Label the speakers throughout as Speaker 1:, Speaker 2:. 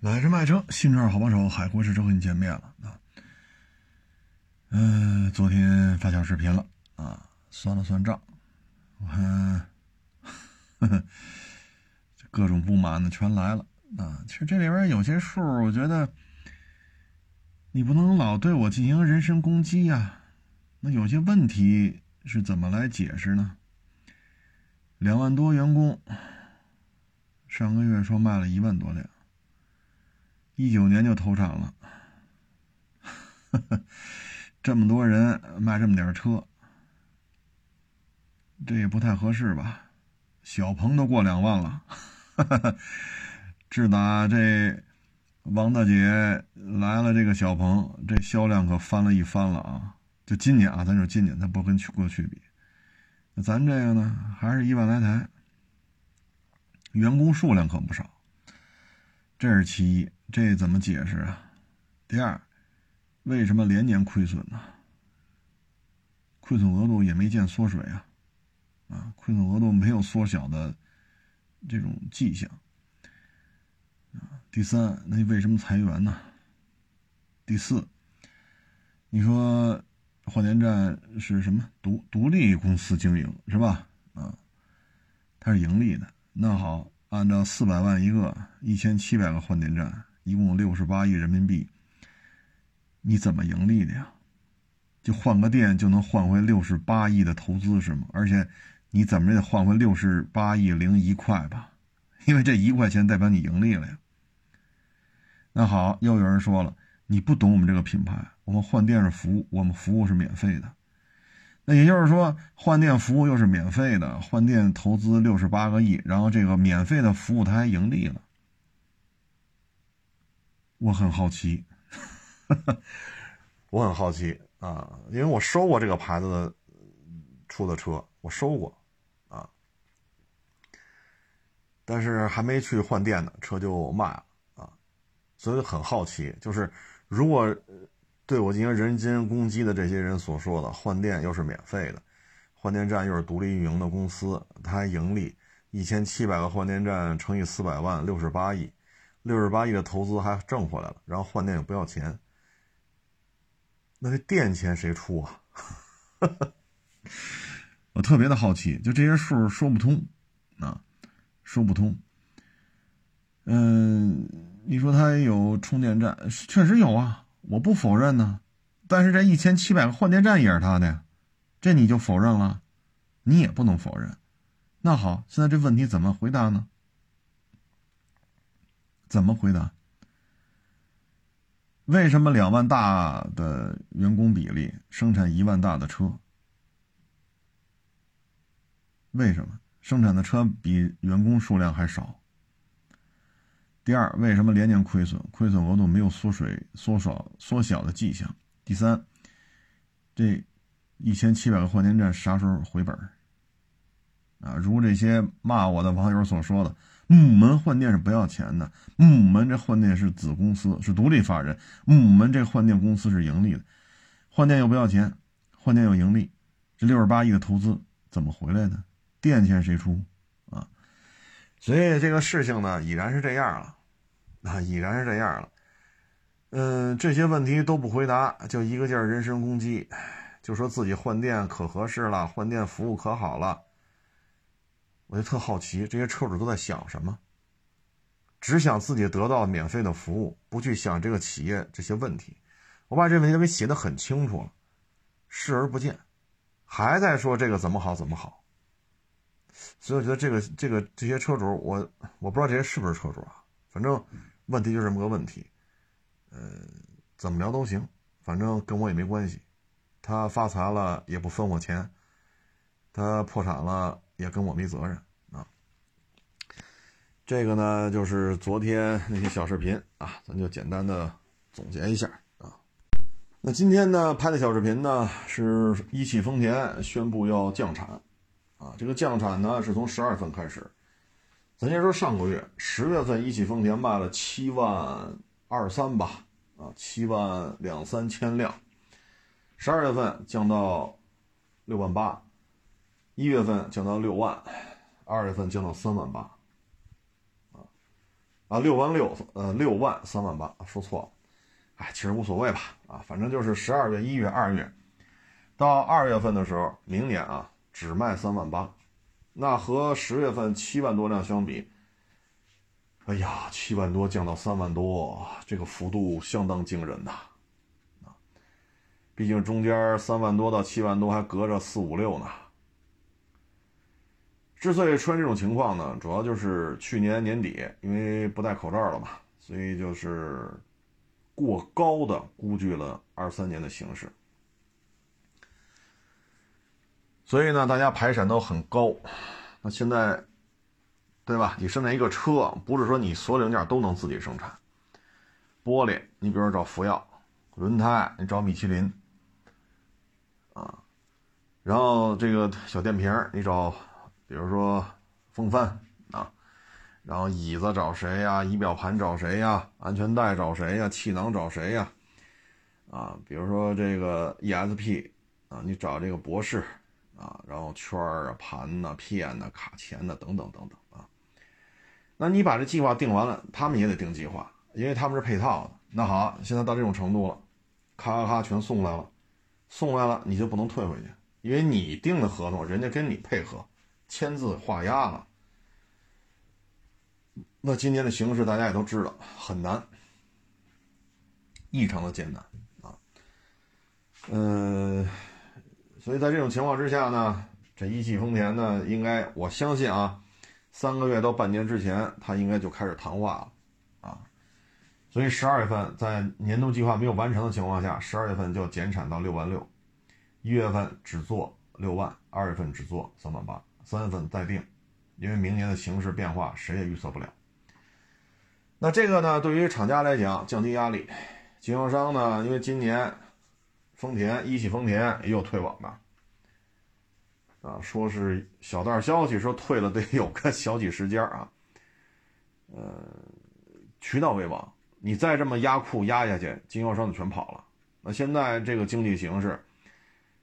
Speaker 1: 买车卖车，新车好帮手，海阔试车和你见面了啊。嗯，昨天发小视频了啊，算了算账，我看，各种不满的全来了啊。其实这里边有些数，我觉得你不能老对我进行人身攻击呀。那有些问题是怎么来解释呢？两万多员工，上个月说卖了一万多辆。一九年就投产了，这么多人卖这么点车，这也不太合适吧？小鹏都过两万了，自打这王大姐来了，这个小鹏这销量可翻了一番了啊！就今年啊，咱说今年，咱不跟去过去比，那咱这个呢，还是一万来台，员工数量可不少，这是其一。这怎么解释啊？第二，为什么连年亏损呢？亏损额度也没见缩水啊，啊，亏损额度没有缩小的这种迹象啊。第三，那为什么裁员呢？第四，你说换电站是什么独独立公司经营是吧？啊，它是盈利的。那好，按照四百万一个，一千七百个换电站。一共六十八亿人民币，你怎么盈利的呀？就换个店就能换回六十八亿的投资是吗？而且你怎么也得换回六十八亿零一块吧？因为这一块钱代表你盈利了呀。那好，又有人说了，你不懂我们这个品牌，我们换店是服务，我们服务是免费的。那也就是说，换店服务又是免费的，换店投资六十八个亿，然后这个免费的服务它还盈利了。我很好奇，我很好奇啊，因为我收过这个牌子的出的车，我收过啊，但是还没去换电呢，车就卖了啊，所以很好奇，就是如果对我进行人身攻击的这些人所说的换电又是免费的，换电站又是独立运营的公司，它还盈利，一千七百个换电站乘以四百万，六十八亿。六十八亿的投资还挣回来了，然后换电也不要钱，那这电钱谁出啊？我特别的好奇，就这些数说不通啊，说不通。嗯，你说它有充电站，确实有啊，我不否认呢。但是这一千七百个换电站也是他的，这你就否认了？你也不能否认。那好，现在这问题怎么回答呢？怎么回答？为什么两万大的员工比例生产一万大的车？为什么生产的车比员工数量还少？第二，为什么连年亏损？亏损额度没有缩水、缩小、缩小的迹象？第三，这一千七百个换电站啥时候回本？啊，如这些骂我的网友所说的。母门换电是不要钱的，母门这换电是子公司，是独立法人。母门这换电公司是盈利的，换电又不要钱，换电又盈利，这六十八亿的投资怎么回来的？电钱谁出啊？所以这个事情呢，已然是这样了，啊，已然是这样了。嗯，这些问题都不回答，就一个劲儿人身攻击，就说自己换电可合适了，换电服务可好了。我就特好奇，这些车主都在想什么？只想自己得到免费的服务，不去想这个企业这些问题。我把这问题给写的很清楚了，视而不见，还在说这个怎么好怎么好。所以我觉得这个这个这些车主，我我不知道这些是不是车主啊，反正问题就这么个问题。呃，怎么聊都行，反正跟我也没关系。他发财了也不分我钱，他破产了。也跟我没责任啊。这个呢，就是昨天那些小视频啊，咱就简单的总结一下啊。那今天呢拍的小视频呢，是一汽丰田宣布要降产啊。这个降产呢是从十二月份开始。咱先说上个月十月份，一汽丰田卖了七万二三吧，啊，七万两三千辆。十二月份降到六万八。一月份降到六万，二月份降到三万八，啊，啊，六万六，呃，六万三万八，说错了，哎，其实无所谓吧，啊，反正就是十二月、一月、二月，到二月份的时候，明年啊，只卖三万八，那和十月份七万多辆相比，哎呀，七万多降到三万多，这个幅度相当惊人呐，啊，毕竟中间三万多到七万多还隔着四五六呢。之所以出现这种情况呢，主要就是去年年底因为不戴口罩了嘛，所以就是过高的估计了二三年的形势，所以呢，大家排产都很高。那现在，对吧？你生产一个车，不是说你所有零件都能自己生产。玻璃，你比如说找福耀；轮胎，你找米其林，啊，然后这个小电瓶你找。比如说风帆啊，然后椅子找谁呀？仪表盘找谁呀？安全带找谁呀？气囊找谁呀？啊，比如说这个 ESP 啊，你找这个博士啊，然后圈啊、盘呐、片呐、卡钳呐等等等等啊。那你把这计划定完了，他们也得定计划，因为他们是配套的。那好，现在到这种程度了，咔咔咔全送来了，送来了你就不能退回去，因为你定的合同，人家跟你配合。签字画押了，那今年的形势大家也都知道，很难，异常的艰难啊。嗯，所以在这种情况之下呢，这一汽丰田呢，应该我相信啊，三个月到半年之前，他应该就开始谈话了啊。所以十二月份在年度计划没有完成的情况下，十二月份就要减产到六万六，一月份只做六万，二月份只做三万八。三月份再定，因为明年的形势变化谁也预测不了。那这个呢，对于厂家来讲降低压力，经销商呢，因为今年丰田一汽丰田也有退网的，啊，说是小道消息说退了得有个小几十家啊，呃，渠道为王，你再这么压库压下去，经销商就全跑了。那现在这个经济形势，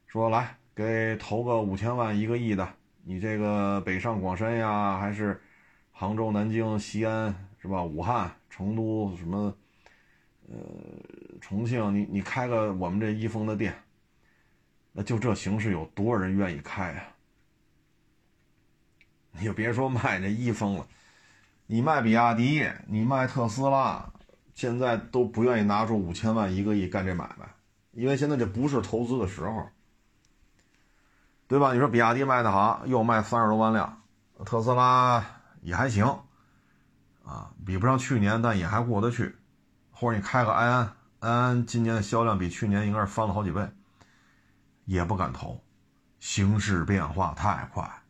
Speaker 1: 说来给投个五千万一个亿的。你这个北上广深呀，还是杭州、南京、西安是吧？武汉、成都什么，呃，重庆，你你开个我们这一丰的店，那就这形势，有多少人愿意开啊？你就别说卖这一丰了，你卖比亚迪，你卖特斯拉，现在都不愿意拿出五千万一个亿干这买卖，因为现在这不是投资的时候。对吧？你说比亚迪卖的好，又卖三十多万辆，特斯拉也还行，啊，比不上去年，但也还过得去。或者你开个安安，安安今年的销量比去年应该是翻了好几倍，也不敢投，形势变化太快。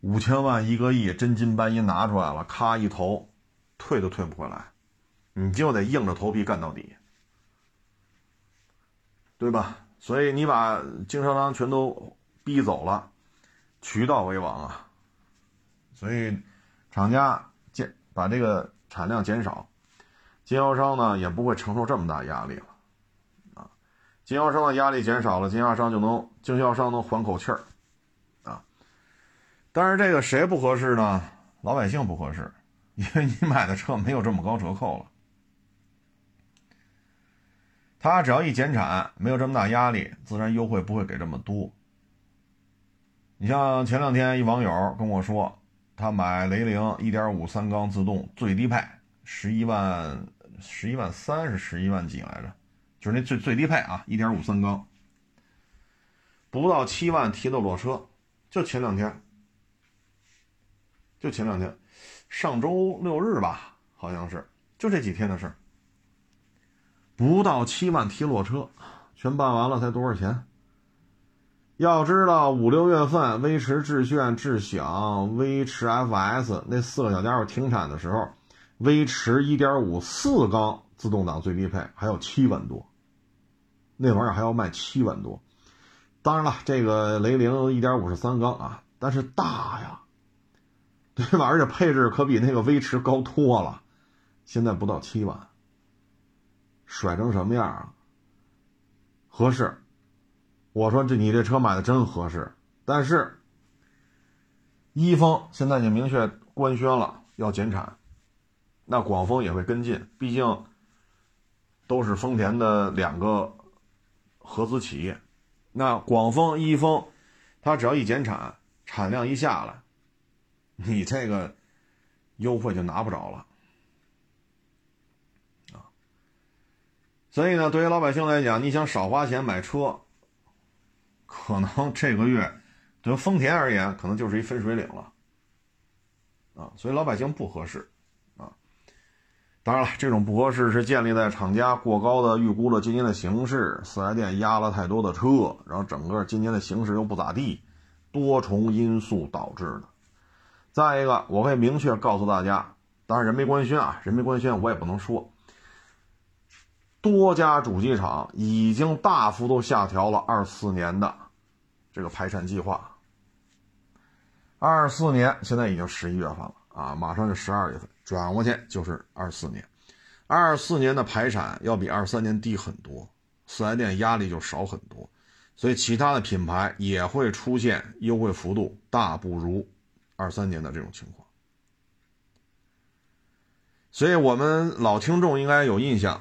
Speaker 1: 五千万一个亿，真金白银拿出来了，咔一投，退都退不回来，你就得硬着头皮干到底，对吧？所以你把经销商全都逼走了，渠道为王啊！所以厂家减把这个产量减少，经销商呢也不会承受这么大压力了啊！经销商的压力减少了，经销商就能经销商能缓口气儿啊！但是这个谁不合适呢？老百姓不合适，因为你买的车没有这么高折扣了。他只要一减产，没有这么大压力，自然优惠不会给这么多。你像前两天一网友跟我说，他买雷凌1.5三缸自动最低配，十一万十一万三是十一万几来着，就是那最最低配啊，1.5三缸，不到七万提的裸车，就前两天，就前两天，上周六日吧，好像是，就这几天的事儿。不到七万提裸车，全办完了才多少钱？要知道五六月份威驰致炫、智享、威驰 FS 那四个小家伙停产的时候，威驰1.5四缸自动挡最低配还有七万多，那玩意儿还要卖七万多。当然了，这个雷凌1.5是三缸啊，但是大呀，对吧？而且配置可比那个威驰高多了，现在不到七万。甩成什么样啊？合适，我说这你这车买的真合适，但是一丰现在已经明确官宣了要减产，那广丰也会跟进，毕竟都是丰田的两个合资企业。那广丰、一丰，它只要一减产，产量一下来，你这个优惠就拿不着了所以呢，对于老百姓来讲，你想少花钱买车，可能 这个月对丰田而言，可能就是一分水岭了啊。所以老百姓不合适。啊当然了，这种不合适是建立在厂家过高的预估了今年的形势，四 S 店压了太多的车，然后整个今年的形势又不咋地，多重因素导致的。再一个，我可以明确告诉大家，当然人没官宣啊，人没官宣我也不能说。多家主机厂已经大幅度下调了二四年的这个排产计划。二四年现在已经十一月份了啊，马上就十二月份。转过去就是二四年，二四年的排产要比二三年低很多，四 S 店压力就少很多，所以其他的品牌也会出现优惠幅度大不如二三年的这种情况。所以我们老听众应该有印象，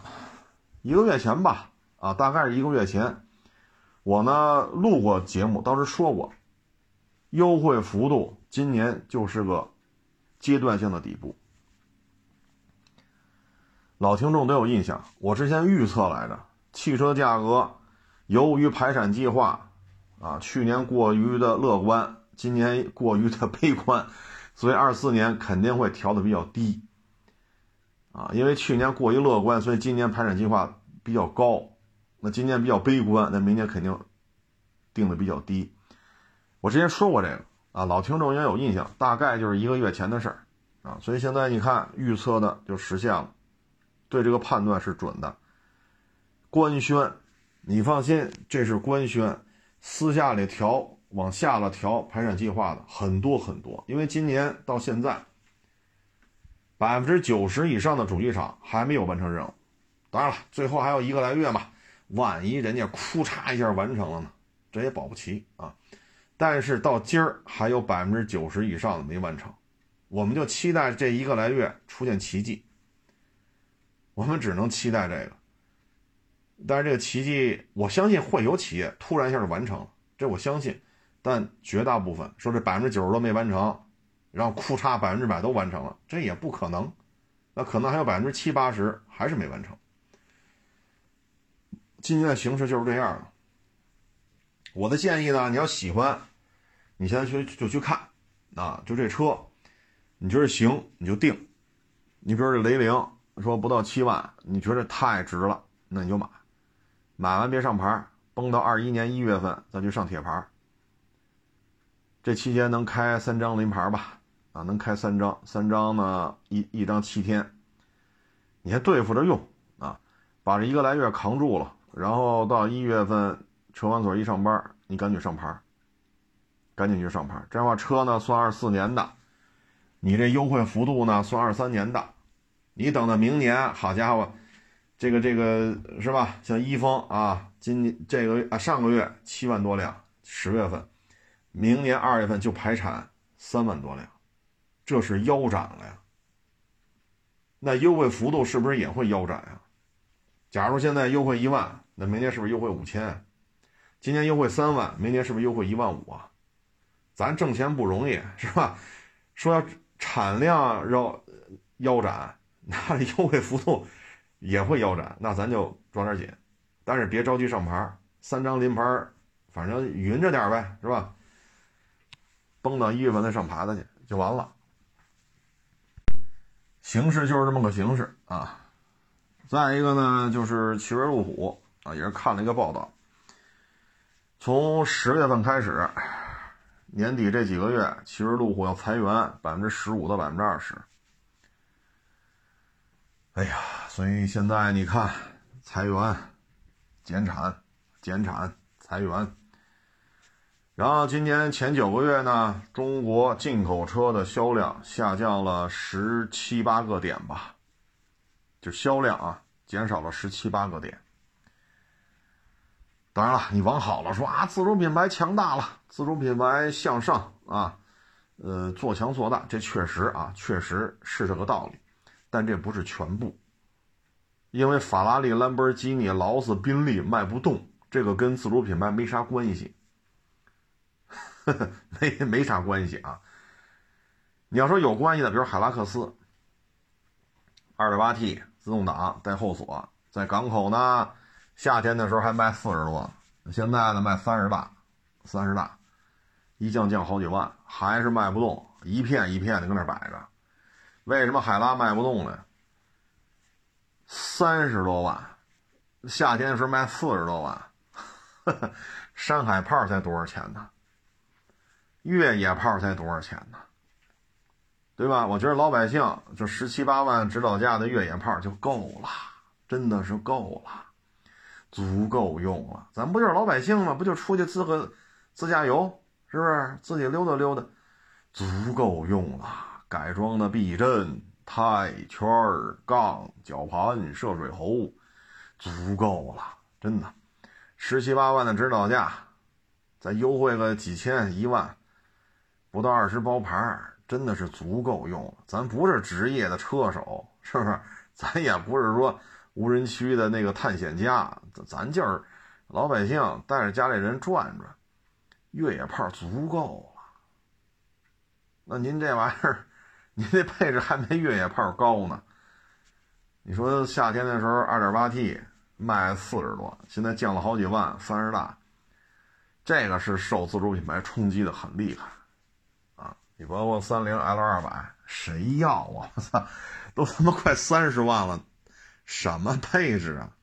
Speaker 1: 一个月前吧，啊，大概是一个月前，我呢录过节目，当时说过，优惠幅度今年就是个阶段性的底部。老听众都有印象，我之前预测来着，汽车价格由于排产计划啊，去年过于的乐观，今年过于的悲观，所以二四年肯定会调的比较低啊，因为去年过于乐观，所以今年排产计划比较高，那今年比较悲观，那明年肯定定的比较低。我之前说过这个啊，老听众应该有印象，大概就是一个月前的事儿啊，所以现在你看预测的就实现了。对这个判断是准的。官宣，你放心，这是官宣，私下里调往下了调排产计划的很多很多。因为今年到现在，百分之九十以上的主机厂还没有完成任务。当然了，最后还有一个来月嘛，万一人家哭嚓一下完成了呢，这也保不齐啊。但是到今儿还有百分之九十以上的没完成，我们就期待这一个来月出现奇迹。我们只能期待这个，但是这个奇迹，我相信会有企业突然一下就完成了，这我相信。但绝大部分说这百分之九十都没完成，然后库差百分之百都完成了，这也不可能。那可能还有百分之七八十还是没完成。今年的形势就是这样的。我的建议呢，你要喜欢，你现在去就去看啊，就这车，你觉得行你就定。你比如这雷凌。说不到七万，你觉得太值了，那你就买，买完别上牌，崩到二一年一月份再去上铁牌。这期间能开三张临牌吧？啊，能开三张，三张呢一一张七天，你还对付着用啊，把这一个来月扛住了，然后到一月份车管所一上班，你赶紧上牌，赶紧去上牌。这样的话车呢算二四年的，你这优惠幅度呢算二三年的。你等到明年，好家伙，这个这个是吧？像一丰啊，今年这个啊上个月七万多辆，十月份，明年二月份就排产三万多辆，这是腰斩了呀。那优惠幅度是不是也会腰斩呀？假如现在优惠一万，那明年是不是优惠五千？今年优惠三万，明年是不是优惠一万五啊？咱挣钱不容易是吧？说要产量要腰斩。那优惠幅度也会腰斩，那咱就抓点紧，但是别着急上牌，三张临牌，反正匀着点呗，是吧？崩到一月份再上牌子去就完了。形势就是这么个形势啊。再一个呢，就是奇瑞路虎啊，也是看了一个报道，从十月份开始，年底这几个月，奇瑞路虎要裁员百分之十五到百分之二十。哎呀，所以现在你看，裁员、减产、减产、裁员。然后今年前九个月呢，中国进口车的销量下降了十七八个点吧，就销量啊，减少了十七八个点。当然了，你往好了说啊，自主品牌强大了，自主品牌向上啊，呃，做强做大，这确实啊，确实是这个道理。但这不是全部，因为法拉利、兰博基尼、劳斯、宾利卖不动，这个跟自主品牌没啥关系，没没啥关系啊。你要说有关系的，比如海拉克斯，2.8T 自动挡带后锁，在港口呢，夏天的时候还卖四十多，现在呢卖三十大，三十大，一降降好几万，还是卖不动，一片一片的搁那摆着。为什么海拉卖不动呢？三十多万，夏天的时候卖四十多万，山海炮才多少钱呢？越野炮才多少钱呢？对吧？我觉得老百姓就十七八万指导价的越野炮就够了，真的是够了，足够用了。咱不就是老百姓吗？不就出去自个自驾游，是不是？自己溜达溜达，足够用了。改装的避震、胎圈、杠、绞盘、涉水喉，足够了，真的。十七八万的指导价，再优惠个几千、一万，不到二十包牌。真的是足够用了，咱不是职业的车手，是不是？咱也不是说无人区的那个探险家，咱就是老百姓，带着家里人转转，越野炮足够了。那您这玩意儿，您这配置还没越野炮高呢。你说夏天的时候，2.8T 卖四十多，现在降了好几万，三十大，这个是受自主品牌冲击的很厉害。你包括三菱 L 二百，谁要啊？我操，都他妈快三十万了，什么配置啊？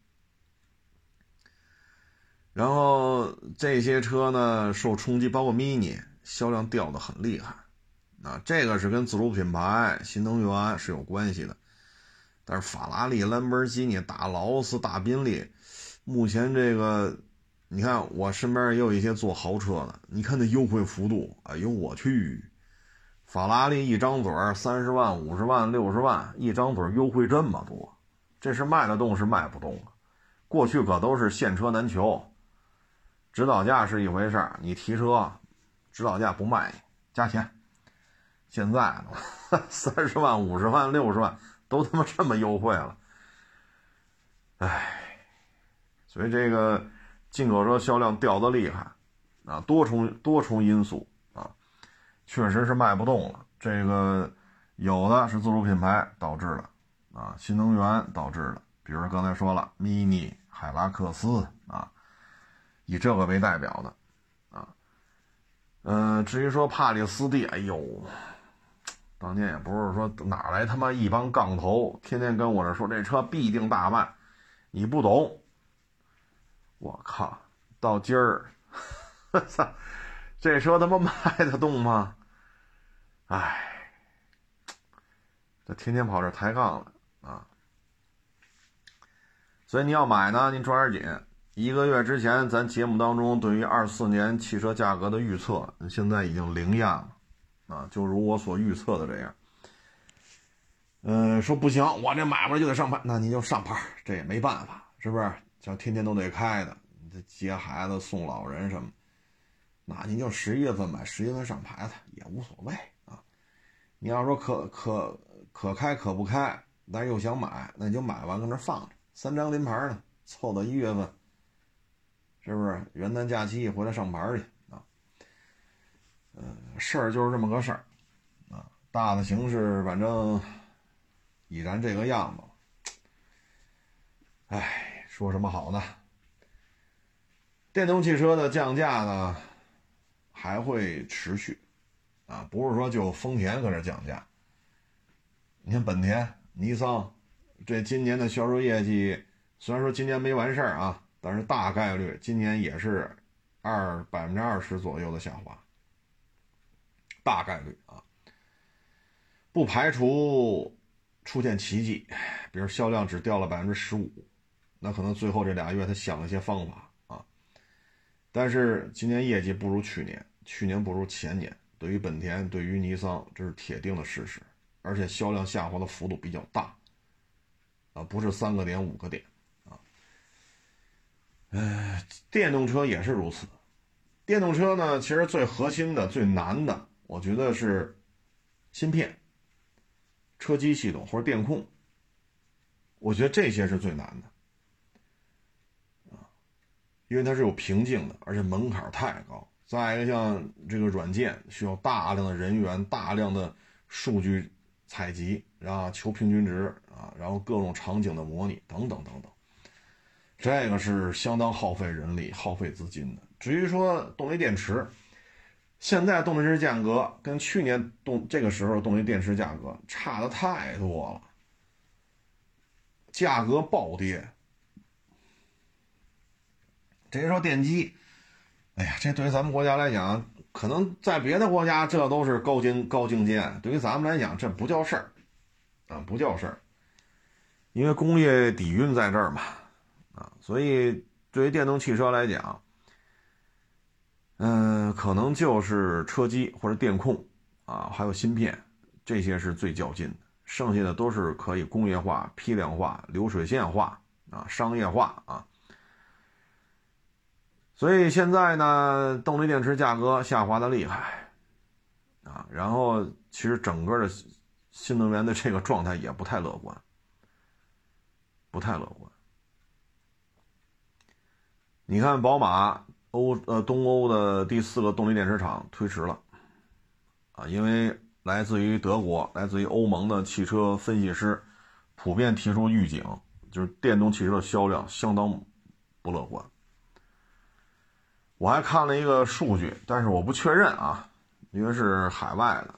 Speaker 1: 然后这些车呢受冲击，包括 Mini 销量掉的很厉害，啊，这个是跟自主品牌、新能源是有关系的。但是法拉利、兰博基尼、大劳斯、大宾利，目前这个，你看我身边也有一些做豪车的，你看那优惠幅度，哎呦我去！法拉利一张嘴三十万、五十万、六十万，一张嘴优惠这么多，这是卖得动是卖不动啊？过去可都是现车难求，指导价是一回事你提车，指导价不卖你，加钱。现在 三十万、五十万、六十万都他妈这么优惠了，唉，所以这个进口车销量掉的厉害啊，多重多重因素。确实是卖不动了，这个有的是自主品牌导致的，啊，新能源导致的，比如刚才说了，mini 海拉克斯啊，以这个为代表的，啊，嗯，至于说帕里斯蒂，哎呦，当年也不是说哪来他妈一帮杠头，天天跟我这说这车必定大卖，你不懂，我靠，到今儿，我操！这车他妈卖得动吗？哎，这天天跑这抬杠了啊！所以你要买呢，您抓点紧。一个月之前，咱节目当中对于二四年汽车价格的预测，现在已经灵验了啊！就如我所预测的这样。嗯，说不行，我这买回来就得上牌，那您就上牌，这也没办法，是不是？像天天都得开的，这接孩子、送老人什么。那您就十一月份买，十一月份上牌子也无所谓。你要说可可可开可不开，但是又想买，那你就买完搁那放着，三张临牌呢，凑到一月份，是不是元旦假期一回来上牌去啊？嗯，事儿就是这么个事儿啊。大的形势反正已然这个样子了。哎，说什么好呢？电动汽车的降价呢？还会持续，啊，不是说就丰田搁这降价。你看本田、尼桑，这今年的销售业绩虽然说今年没完事儿啊，但是大概率今年也是二百分之二十左右的下滑，大概率啊，不排除出现奇迹，比如销量只掉了百分之十五，那可能最后这俩月他想了一些方法啊。但是今年业绩不如去年，去年不如前年。对于本田，对于尼桑，这是铁定的事实。而且销量下滑的幅度比较大，啊，不是三个点、五个点，啊。呃，电动车也是如此。电动车呢，其实最核心的、最难的，我觉得是芯片、车机系统或者电控我觉得这些是最难的，啊，因为它是有瓶颈的，而且门槛太高。再一个，像这个软件需要大量的人员、大量的数据采集，然后求平均值啊，然后各种场景的模拟等等等等，这个是相当耗费人力、耗费资金的。至于说动力电池，现在动力电池价格跟去年动这个时候动力电池价格差的太多了，价格暴跌。这一说电机。哎呀，这对于咱们国家来讲，可能在别的国家这都是高精高精尖，对于咱们来讲这不叫事儿，啊，不叫事儿，因为工业底蕴在这儿嘛，啊，所以对于电动汽车来讲，嗯，可能就是车机或者电控啊，还有芯片这些是最较劲的，剩下的都是可以工业化、批量化、流水线化啊、商业化啊。所以现在呢，动力电池价格下滑的厉害，啊，然后其实整个的新能源的这个状态也不太乐观，不太乐观。你看，宝马欧呃东欧的第四个动力电池厂推迟了，啊，因为来自于德国、来自于欧盟的汽车分析师普遍提出预警，就是电动汽车的销量相当不乐观。我还看了一个数据，但是我不确认啊，因为是海外的。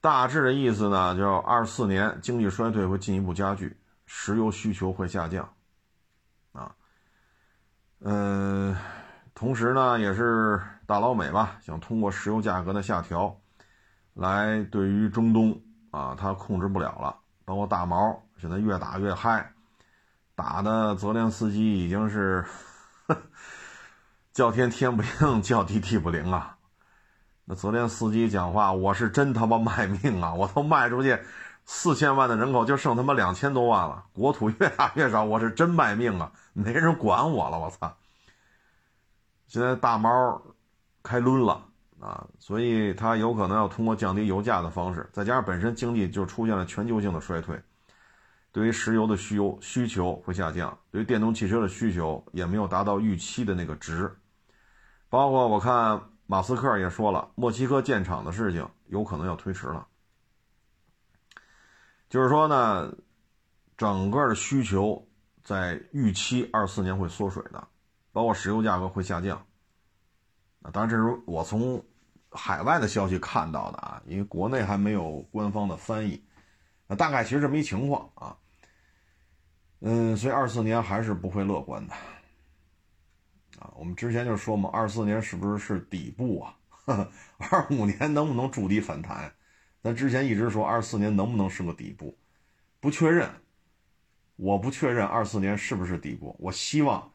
Speaker 1: 大致的意思呢，就二四年经济衰退会进一步加剧，石油需求会下降，啊，嗯，同时呢，也是大老美吧，想通过石油价格的下调，来对于中东啊，他控制不了了，包括大毛现在越打越嗨，打的泽连斯基已经是。叫天天不应，叫地地不灵啊！那泽连斯基讲话，我是真他妈卖命啊！我都卖出去四千万的人口，就剩他妈两千多万了，国土越打越少，我是真卖命啊！没人管我了，我操！现在大猫开抡了啊，所以他有可能要通过降低油价的方式，再加上本身经济就出现了全球性的衰退，对于石油的需需求会下降，对于电动汽车的需求也没有达到预期的那个值。包括我看马斯克也说了，墨西哥建厂的事情有可能要推迟了。就是说呢，整个的需求在预期二四年会缩水的，包括石油价格会下降。啊，当然这是我从海外的消息看到的啊，因为国内还没有官方的翻译。那大概其实这么一情况啊。嗯，所以二四年还是不会乐观的。啊，我们之前就说嘛，二四年是不是是底部啊？二五年能不能筑底反弹？咱之前一直说二四年能不能是个底部，不确认。我不确认二四年是不是底部，我希望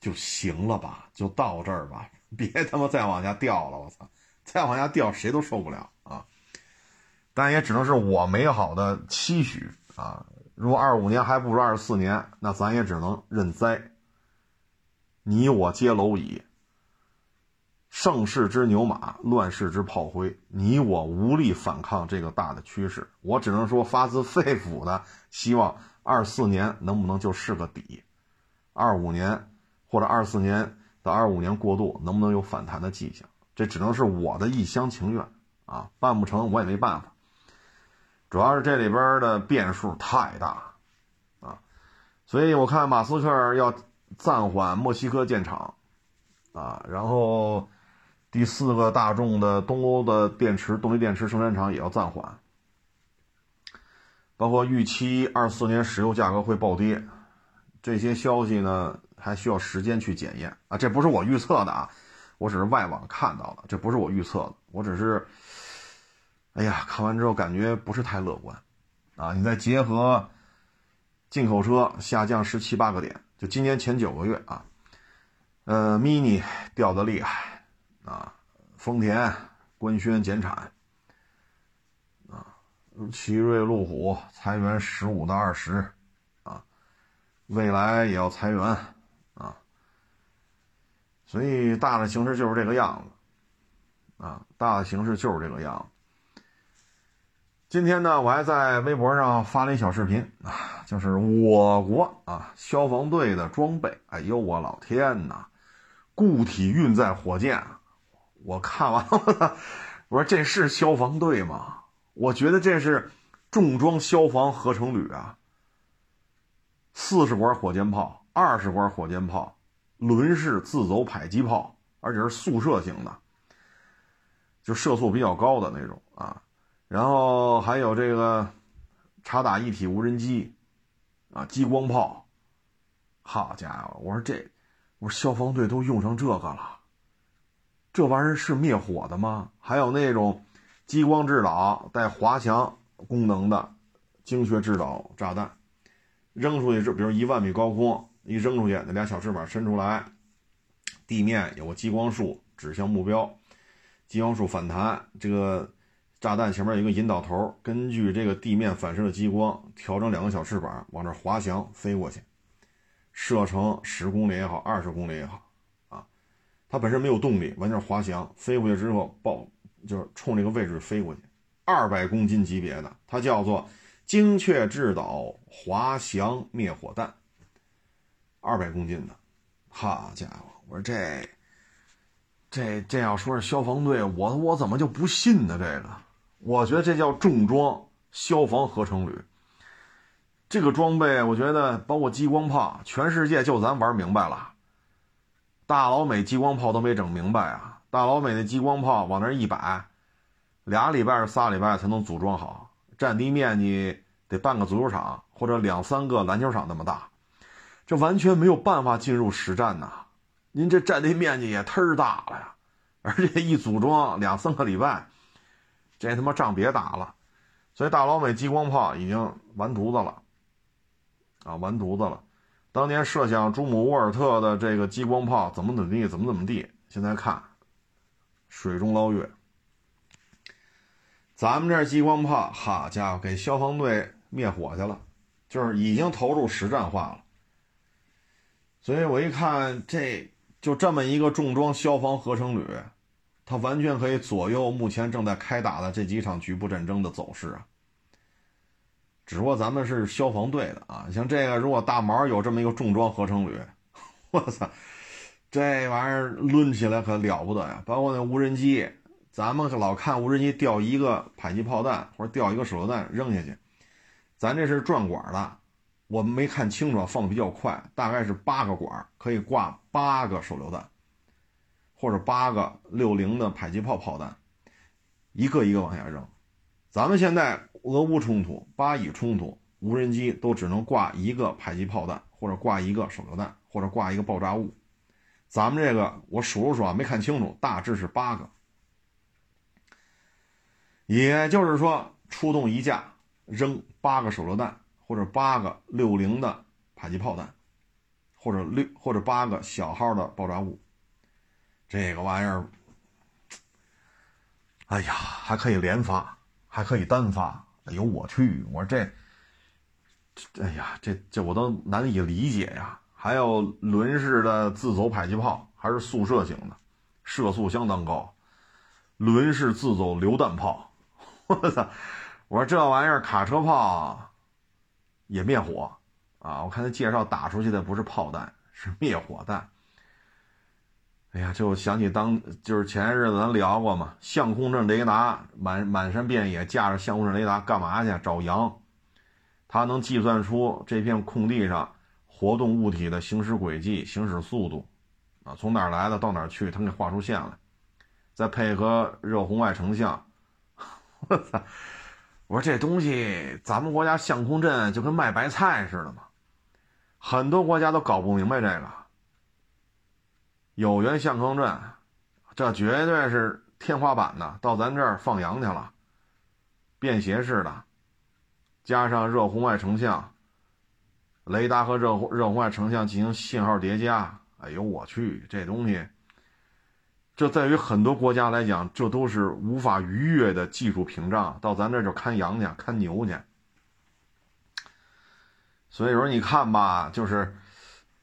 Speaker 1: 就行了吧，就到这儿吧，别他妈再往下掉了，我操！再往下掉谁都受不了啊！但也只能是我美好的期许啊。如果二五年还不如二四年，那咱也只能认栽。你我皆蝼蚁，盛世之牛马，乱世之炮灰，你我无力反抗这个大的趋势。我只能说，发自肺腑的希望二四年能不能就是个底，二五年或者二四年到二五年过渡能不能有反弹的迹象？这只能是我的一厢情愿啊，办不成我也没办法。主要是这里边的变数太大啊，所以我看马斯克要。暂缓墨西哥建厂，啊，然后第四个大众的东欧的电池动力电池生产厂也要暂缓，包括预期二四年石油价格会暴跌，这些消息呢还需要时间去检验。啊，这不是我预测的啊，我只是外网看到的，这不是我预测的，我只是，哎呀，看完之后感觉不是太乐观，啊，你再结合进口车下降十七八个点。就今年前九个月啊，呃，mini 掉的厉害啊，丰田、官宣减产啊，奇瑞、路虎裁员十五到二十啊，未来也要裁员啊，所以大的形势就是这个样子啊，大的形势就是这个样子。今天呢，我还在微博上发了一小视频啊，就是我国啊消防队的装备。哎呦，我老天呐，固体运载火箭！我看完了，我说这是消防队吗？我觉得这是重装消防合成旅啊。四十管火箭炮，二十管火箭炮，轮式自走迫击炮，而且是速射型的，就射速比较高的那种啊。然后还有这个察打一体无人机，啊，激光炮，好家伙！我说这，我说消防队都用上这个了，这玩意儿是灭火的吗？还有那种激光制导带滑翔功能的精确制导炸弹，扔出去就比如一万米高空一扔出去，那俩小翅膀伸出来，地面有个激光束指向目标，激光束反弹这个。炸弹前面有一个引导头，根据这个地面反射的激光，调整两个小翅膀往这滑翔飞过去，射程十公里也好，二十公里也好，啊，它本身没有动力，完全滑翔飞过去之后爆，就是冲这个位置飞过去，二百公斤级别的，它叫做精确制导滑翔灭火弹，二百公斤的，好家伙，我说这这这要说是消防队，我我怎么就不信呢？这个。我觉得这叫重装消防合成旅。这个装备，我觉得包括激光炮，全世界就咱玩明白了。大老美激光炮都没整明白啊！大老美的激光炮往那一摆，俩礼拜是仨礼拜才能组装好，占地面积得半个足球场或者两三个篮球场那么大，这完全没有办法进入实战呐！您这占地面积也忒大了呀，而且一组装两三个礼拜。这他妈仗别打了，所以大老美激光炮已经完犊子了，啊，完犊子了！当年设想朱姆沃尔特的这个激光炮怎么怎么地，怎么怎么地，现在看水中捞月。咱们这激光炮，好家伙，给消防队灭火去了，就是已经投入实战化了。所以我一看，这就这么一个重装消防合成旅。它完全可以左右目前正在开打的这几场局部战争的走势啊！只不过咱们是消防队的啊，像这个如果大毛有这么一个重装合成旅，我操，这玩意儿抡起来可了不得呀！包括那无人机，咱们老看无人机掉一个迫击炮弹或者掉一个手榴弹扔下去，咱这是转管的，我们没看清楚，放的比较快，大概是八个管可以挂八个手榴弹。或者八个六零的迫击炮炮弹，一个一个往下扔。咱们现在俄乌冲突、巴以冲突，无人机都只能挂一个迫击炮弹，或者挂一个手榴弹，或者挂一个爆炸物。咱们这个我数了数啊，没看清楚，大致是八个。也就是说，出动一架扔八个手榴弹，或者八个六零的迫击炮弹，或者六或者八个小号的爆炸物。这个玩意儿，哎呀，还可以连发，还可以单发。哎呦我去！我说这，哎呀，这这我都难以理解呀。还有轮式的自走迫击炮，还是速射型的，射速相当高。轮式自走榴弹炮，我操！我说这玩意儿卡车炮也灭火啊！我看他介绍打出去的不是炮弹，是灭火弹。哎呀，就想起当就是前些日子咱聊过嘛，相控阵雷达满满山遍野架着相控阵雷达干嘛去？找羊，它能计算出这片空地上活动物体的行驶轨迹、行驶速度，啊，从哪儿来的到哪儿去，它给画出线来，再配合热红外成像，我操！我说这东西，咱们国家相控阵就跟卖白菜似的嘛，很多国家都搞不明白这个。有源相控阵，这绝对是天花板的，到咱这儿放羊去了。便携式的，加上热红外成像，雷达和热热红外成像进行信号叠加。哎呦我去，这东西，这在于很多国家来讲，这都是无法逾越的技术屏障。到咱这儿就看羊去，看牛去。所以说，你看吧，就是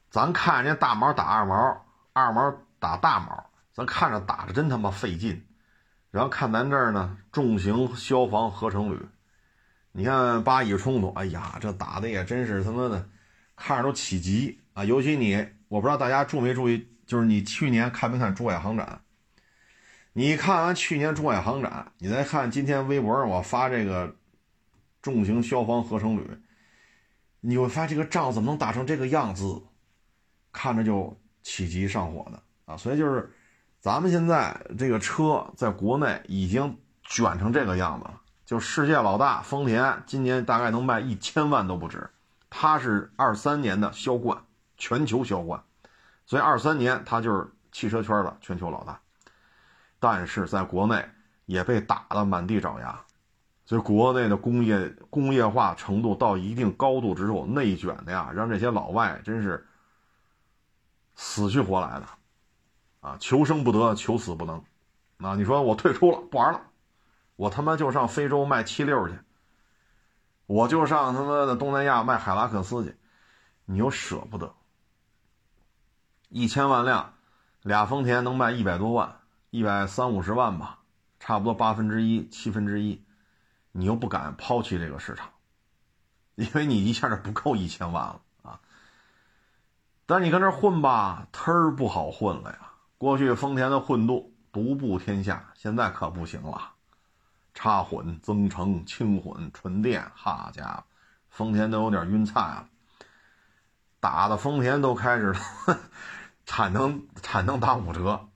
Speaker 1: 咱看人家大毛打二毛。二毛打大毛，咱看着打着真他妈费劲。然后看咱这儿呢，重型消防合成旅，你看巴以冲突，哎呀，这打的也真是他妈的，看着都起急啊！尤其你，我不知道大家注没注意，就是你去年看没看珠海航展？你看完去年珠海航展，你再看今天微博上我发这个重型消防合成旅，你会发现这个仗怎么能打成这个样子？看着就起急上火的啊！所以就是，咱们现在这个车在国内已经卷成这个样子了。就世界老大丰田今年大概能卖一千万都不止，它是二三年的销冠，全球销冠，所以二三年它就是汽车圈的全球老大。但是在国内也被打得满地找牙，所以国内的工业工业化程度到一定高度之后，内卷的呀，让这些老外真是死去活来的，啊，求生不得，求死不能，啊，你说我退出了，不玩了，我他妈就上非洲卖七六去，我就上他妈的东南亚卖海拉克斯去，你又舍不得，一千万辆，俩丰田能卖一百多万。一百三五十万吧，差不多八分之一、七分之一，你又不敢抛弃这个市场，因为你一下就不够一千万了。但是你跟这混吧，忒儿不好混了呀。过去丰田的混度独步天下，现在可不行了，插混、增程、轻混、纯电，哈家伙，丰田都有点晕菜了，打的丰田都开始产能产能打五折。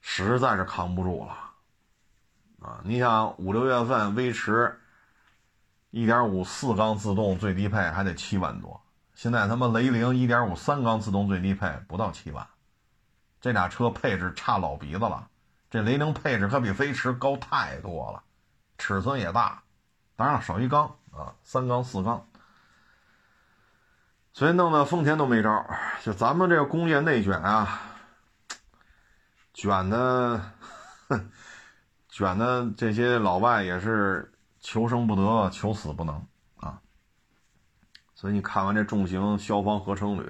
Speaker 1: 实在是扛不住了，啊！你想五六月份威驰1.5四缸自动最低配还得七万多，现在他妈雷凌1.5三缸自动最低配不到七万，这俩车配置差老鼻子了。这雷凌配置可比飞驰高太多了，尺寸也大，当然了少一缸啊，三缸四缸，所以弄得丰田都没招。就咱们这个工业内卷啊。卷的，卷的这些老外也是求生不得，求死不能！所以你看完这重型消防合成旅，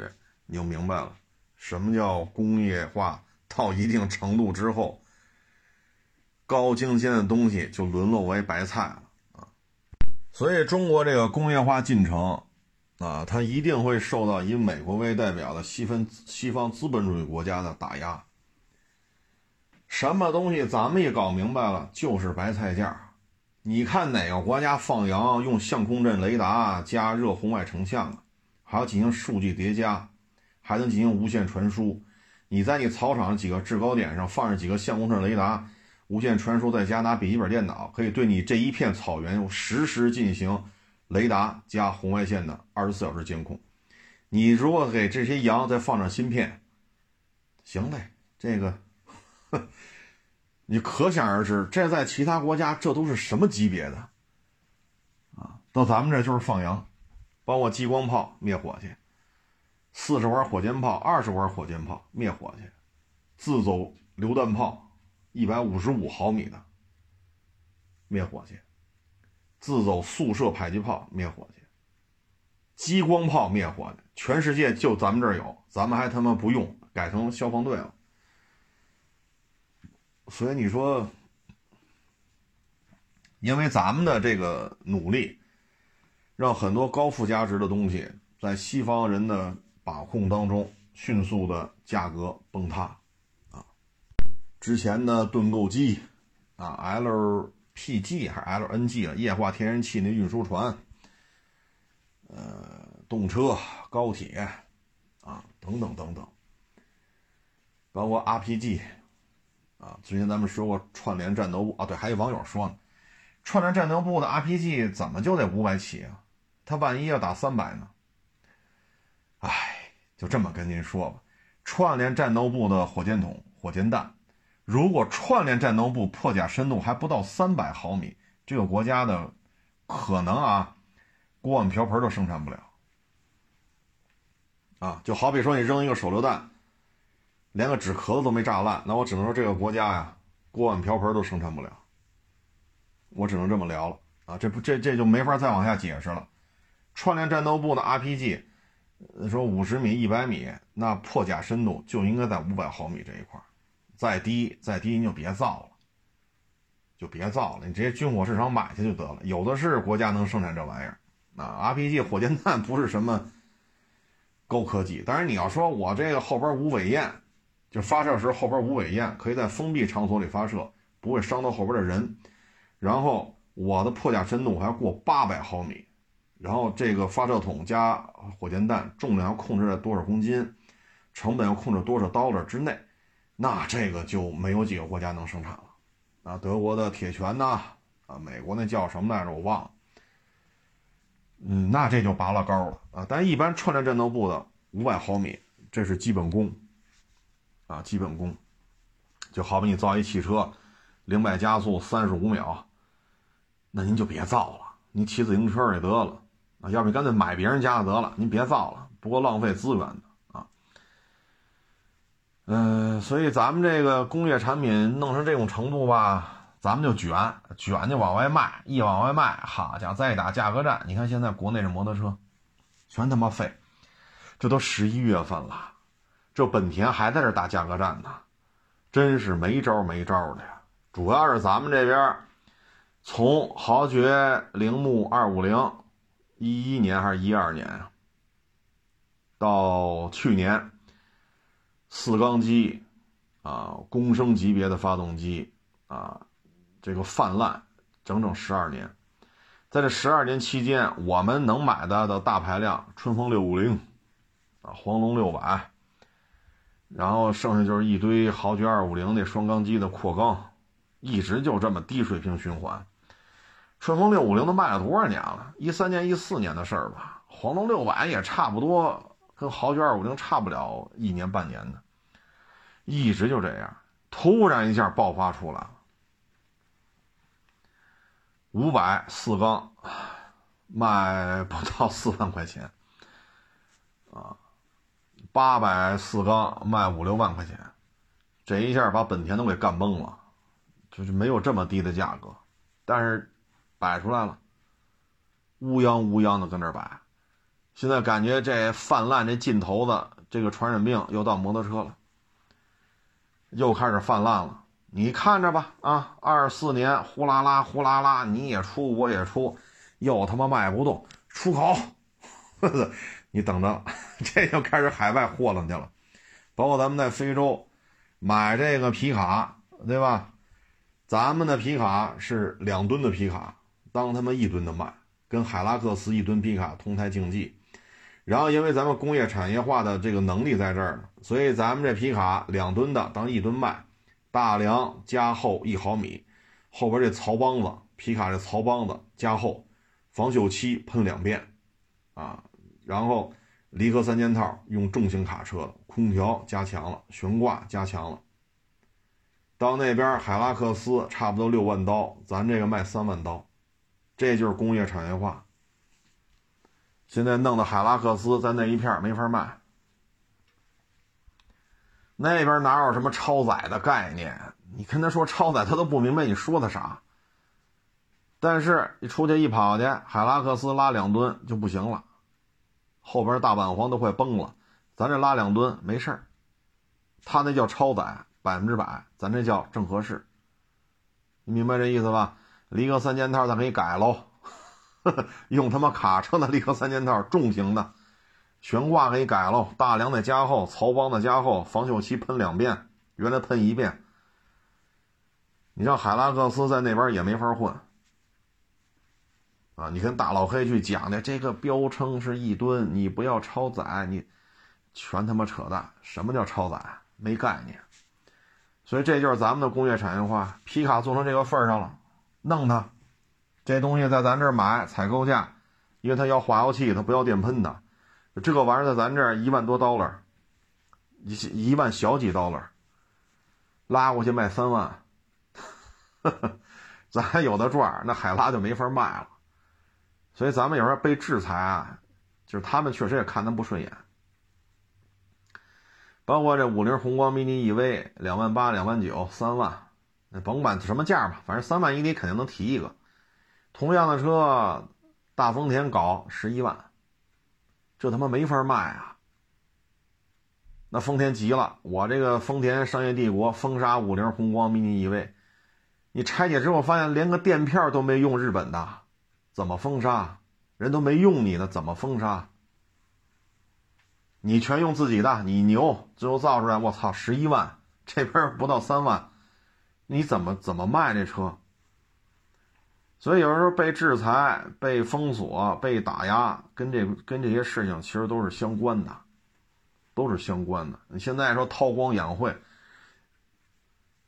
Speaker 1: 你就明白了，什么叫工业化到一定程度之后，高精尖的东西就沦落为白菜了啊！所以中国这个工业化进程啊，它一定会受到以美国为代表的西分西方资本主义国家的打压。什么东西咱们一搞明白了就是白菜价你看哪个国家放羊用相控阵雷达加热红外成像？还要进行数据叠加，还能进行无线传输。你在你草场几个制高点上放上几个相控阵雷达，无线传输，在家拿笔记本电脑，可以对你这一片草原实时进行雷达加红外线的二十四小时监控。你如果给这些羊再放上芯片，行嘞，这个。你可想而知，这在其他国家这都是什么级别的啊？到咱们这就是放羊，包括激光炮灭火去，四十管火箭炮、二十管火箭炮灭火去，自走榴弹炮一百五十五毫米的灭火去，自走速射迫击炮灭火去，激光炮灭火去，全世界就咱们这儿有，咱们还他妈不用，改成消防队了。所以你说，因为咱们的这个努力，让很多高附加值的东西在西方人的把控当中迅速的价格崩塌，啊，之前的盾构机，啊，LPG 还是 LNG 啊，液化天然气那运输船，呃，动车、高铁，啊，等等等等，包括 RPG。啊，之前咱们说过串联战斗部啊，对，还有网友说呢，串联战斗部的 RPG 怎么就得五百起啊？他万一要打三百呢？哎，就这么跟您说吧，串联战斗部的火箭筒、火箭弹，如果串联战斗部破甲深度还不到三百毫米，这个国家的可能啊，锅碗瓢盆都生产不了。啊，就好比说你扔一个手榴弹。连个纸壳子都没炸烂，那我只能说这个国家呀，锅碗瓢盆都生产不了。我只能这么聊了啊，这不这这就没法再往下解释了。串联战斗部的 RPG，说五十米、一百米，那破甲深度就应该在五百毫米这一块再低再低你就别造了，就别造了，你直接军火市场买去就得了。有的是国家能生产这玩意儿。啊，RPG 火箭弹不是什么高科技，当然你要说我这个后边无尾焰，就发射时后边无尾焰，可以在封闭场所里发射，不会伤到后边的人。然后我的破甲深度还要过八百毫米，然后这个发射筒加火箭弹重量要控制在多少公斤，成本要控制多少 dollar 之内，那这个就没有几个国家能生产了。啊，德国的铁拳呐，啊，美国那叫什么来着？我忘了。嗯，那这就拔了高了啊！但一般串联战斗部的五百毫米，这是基本功啊，基本功。就好比你造一汽车，零百加速三十五秒，那您就别造了，您骑自行车也得了啊！要不干脆买别人家的得了，您别造了，不过浪费资源的啊。嗯，所以咱们这个工业产品弄成这种程度吧。咱们就卷卷就往外卖，一往外卖，好家伙，再打价格战，你看现在国内这摩托车，全他妈废。这都十一月份了，这本田还在这打价格战呢，真是没招没招的呀。主要是咱们这边，从豪爵铃木二五零，一一年还是一二年啊，到去年，四缸机，啊，公升级别的发动机，啊。这个泛滥整整十二年，在这十二年期间，我们能买到的大排量春风六五零，啊，黄龙六百，然后剩下就是一堆豪爵二五零那双缸机的扩缸，一直就这么低水平循环。春风六五零都卖了多少年了？一三年、一四年的事儿吧。黄龙六百也差不多，跟豪爵二五零差不了一年半年的，一直就这样，突然一下爆发出来。五百四缸，卖不到四万块钱，啊，八百四缸卖五六万块钱，这一下把本田都给干懵了，就是没有这么低的价格，但是摆出来了，乌泱乌泱的跟那摆，现在感觉这泛滥这劲头子，这个传染病又到摩托车了，又开始泛滥了。你看着吧，啊，二四年呼啦啦呼啦啦，你也出我也出，又他妈卖不动，出口，你等着，这就开始海外货了去了，包括咱们在非洲买这个皮卡，对吧？咱们的皮卡是两吨的皮卡，当他们一吨的卖，跟海拉克斯一吨皮卡同台竞技。然后因为咱们工业产业化的这个能力在这儿呢，所以咱们这皮卡两吨的当一吨卖。大梁加厚一毫米，后边这槽帮子，皮卡这槽帮子加厚，防锈漆喷两遍，啊，然后离合三件套用重型卡车，空调加强了，悬挂加强了。到那边海拉克斯差不多六万刀，咱这个卖三万刀，这就是工业产业化。现在弄的海拉克斯在那一片没法卖。那边哪有什么超载的概念？你跟他说超载，他都不明白你说的啥。但是你出去一跑去，海拉克斯拉两吨就不行了，后边大板簧都快崩了。咱这拉两吨没事儿，他那叫超载，百分之百，咱这叫正合适。你明白这意思吧？离合三件套咱可以改喽，用他妈卡车的离合三件套，重型的。悬挂给改喽，大梁的加厚，槽帮的加厚，防锈漆喷两遍，原来喷一遍。你像海拉克斯在那边也没法混啊！你跟大老黑去讲的这个标称是一吨，你不要超载，你全他妈扯淡！什么叫超载？没概念。所以这就是咱们的工业产业化，皮卡做成这个份儿上了，弄它。这东西在咱这儿买采购价，因为它要化油器，它不要电喷的。这个玩意儿在咱这儿一万多 dollar，一一万小几 dollar，，拉过去卖三万，咱还有的赚，那海拉就没法卖了。所以咱们有时候被制裁啊，就是他们确实也看咱不顺眼。包括这五菱宏光 mini EV，两万八、两万九、三万，那甭管什么价吧，反正三万以里肯定能提一个。同样的车，大丰田搞十一万。这他妈没法卖啊！那丰田急了，我这个丰田商业帝国封杀五菱宏光 mini EV，你拆解之后发现连个垫片都没用日本的，怎么封杀？人都没用你的，怎么封杀？你全用自己的，你牛，最后造出来，我操，十一万，这边不到三万，你怎么怎么卖这车？所以有时候被制裁、被封锁、被打压，跟这跟这些事情其实都是相关的，都是相关的。你现在说韬光养晦，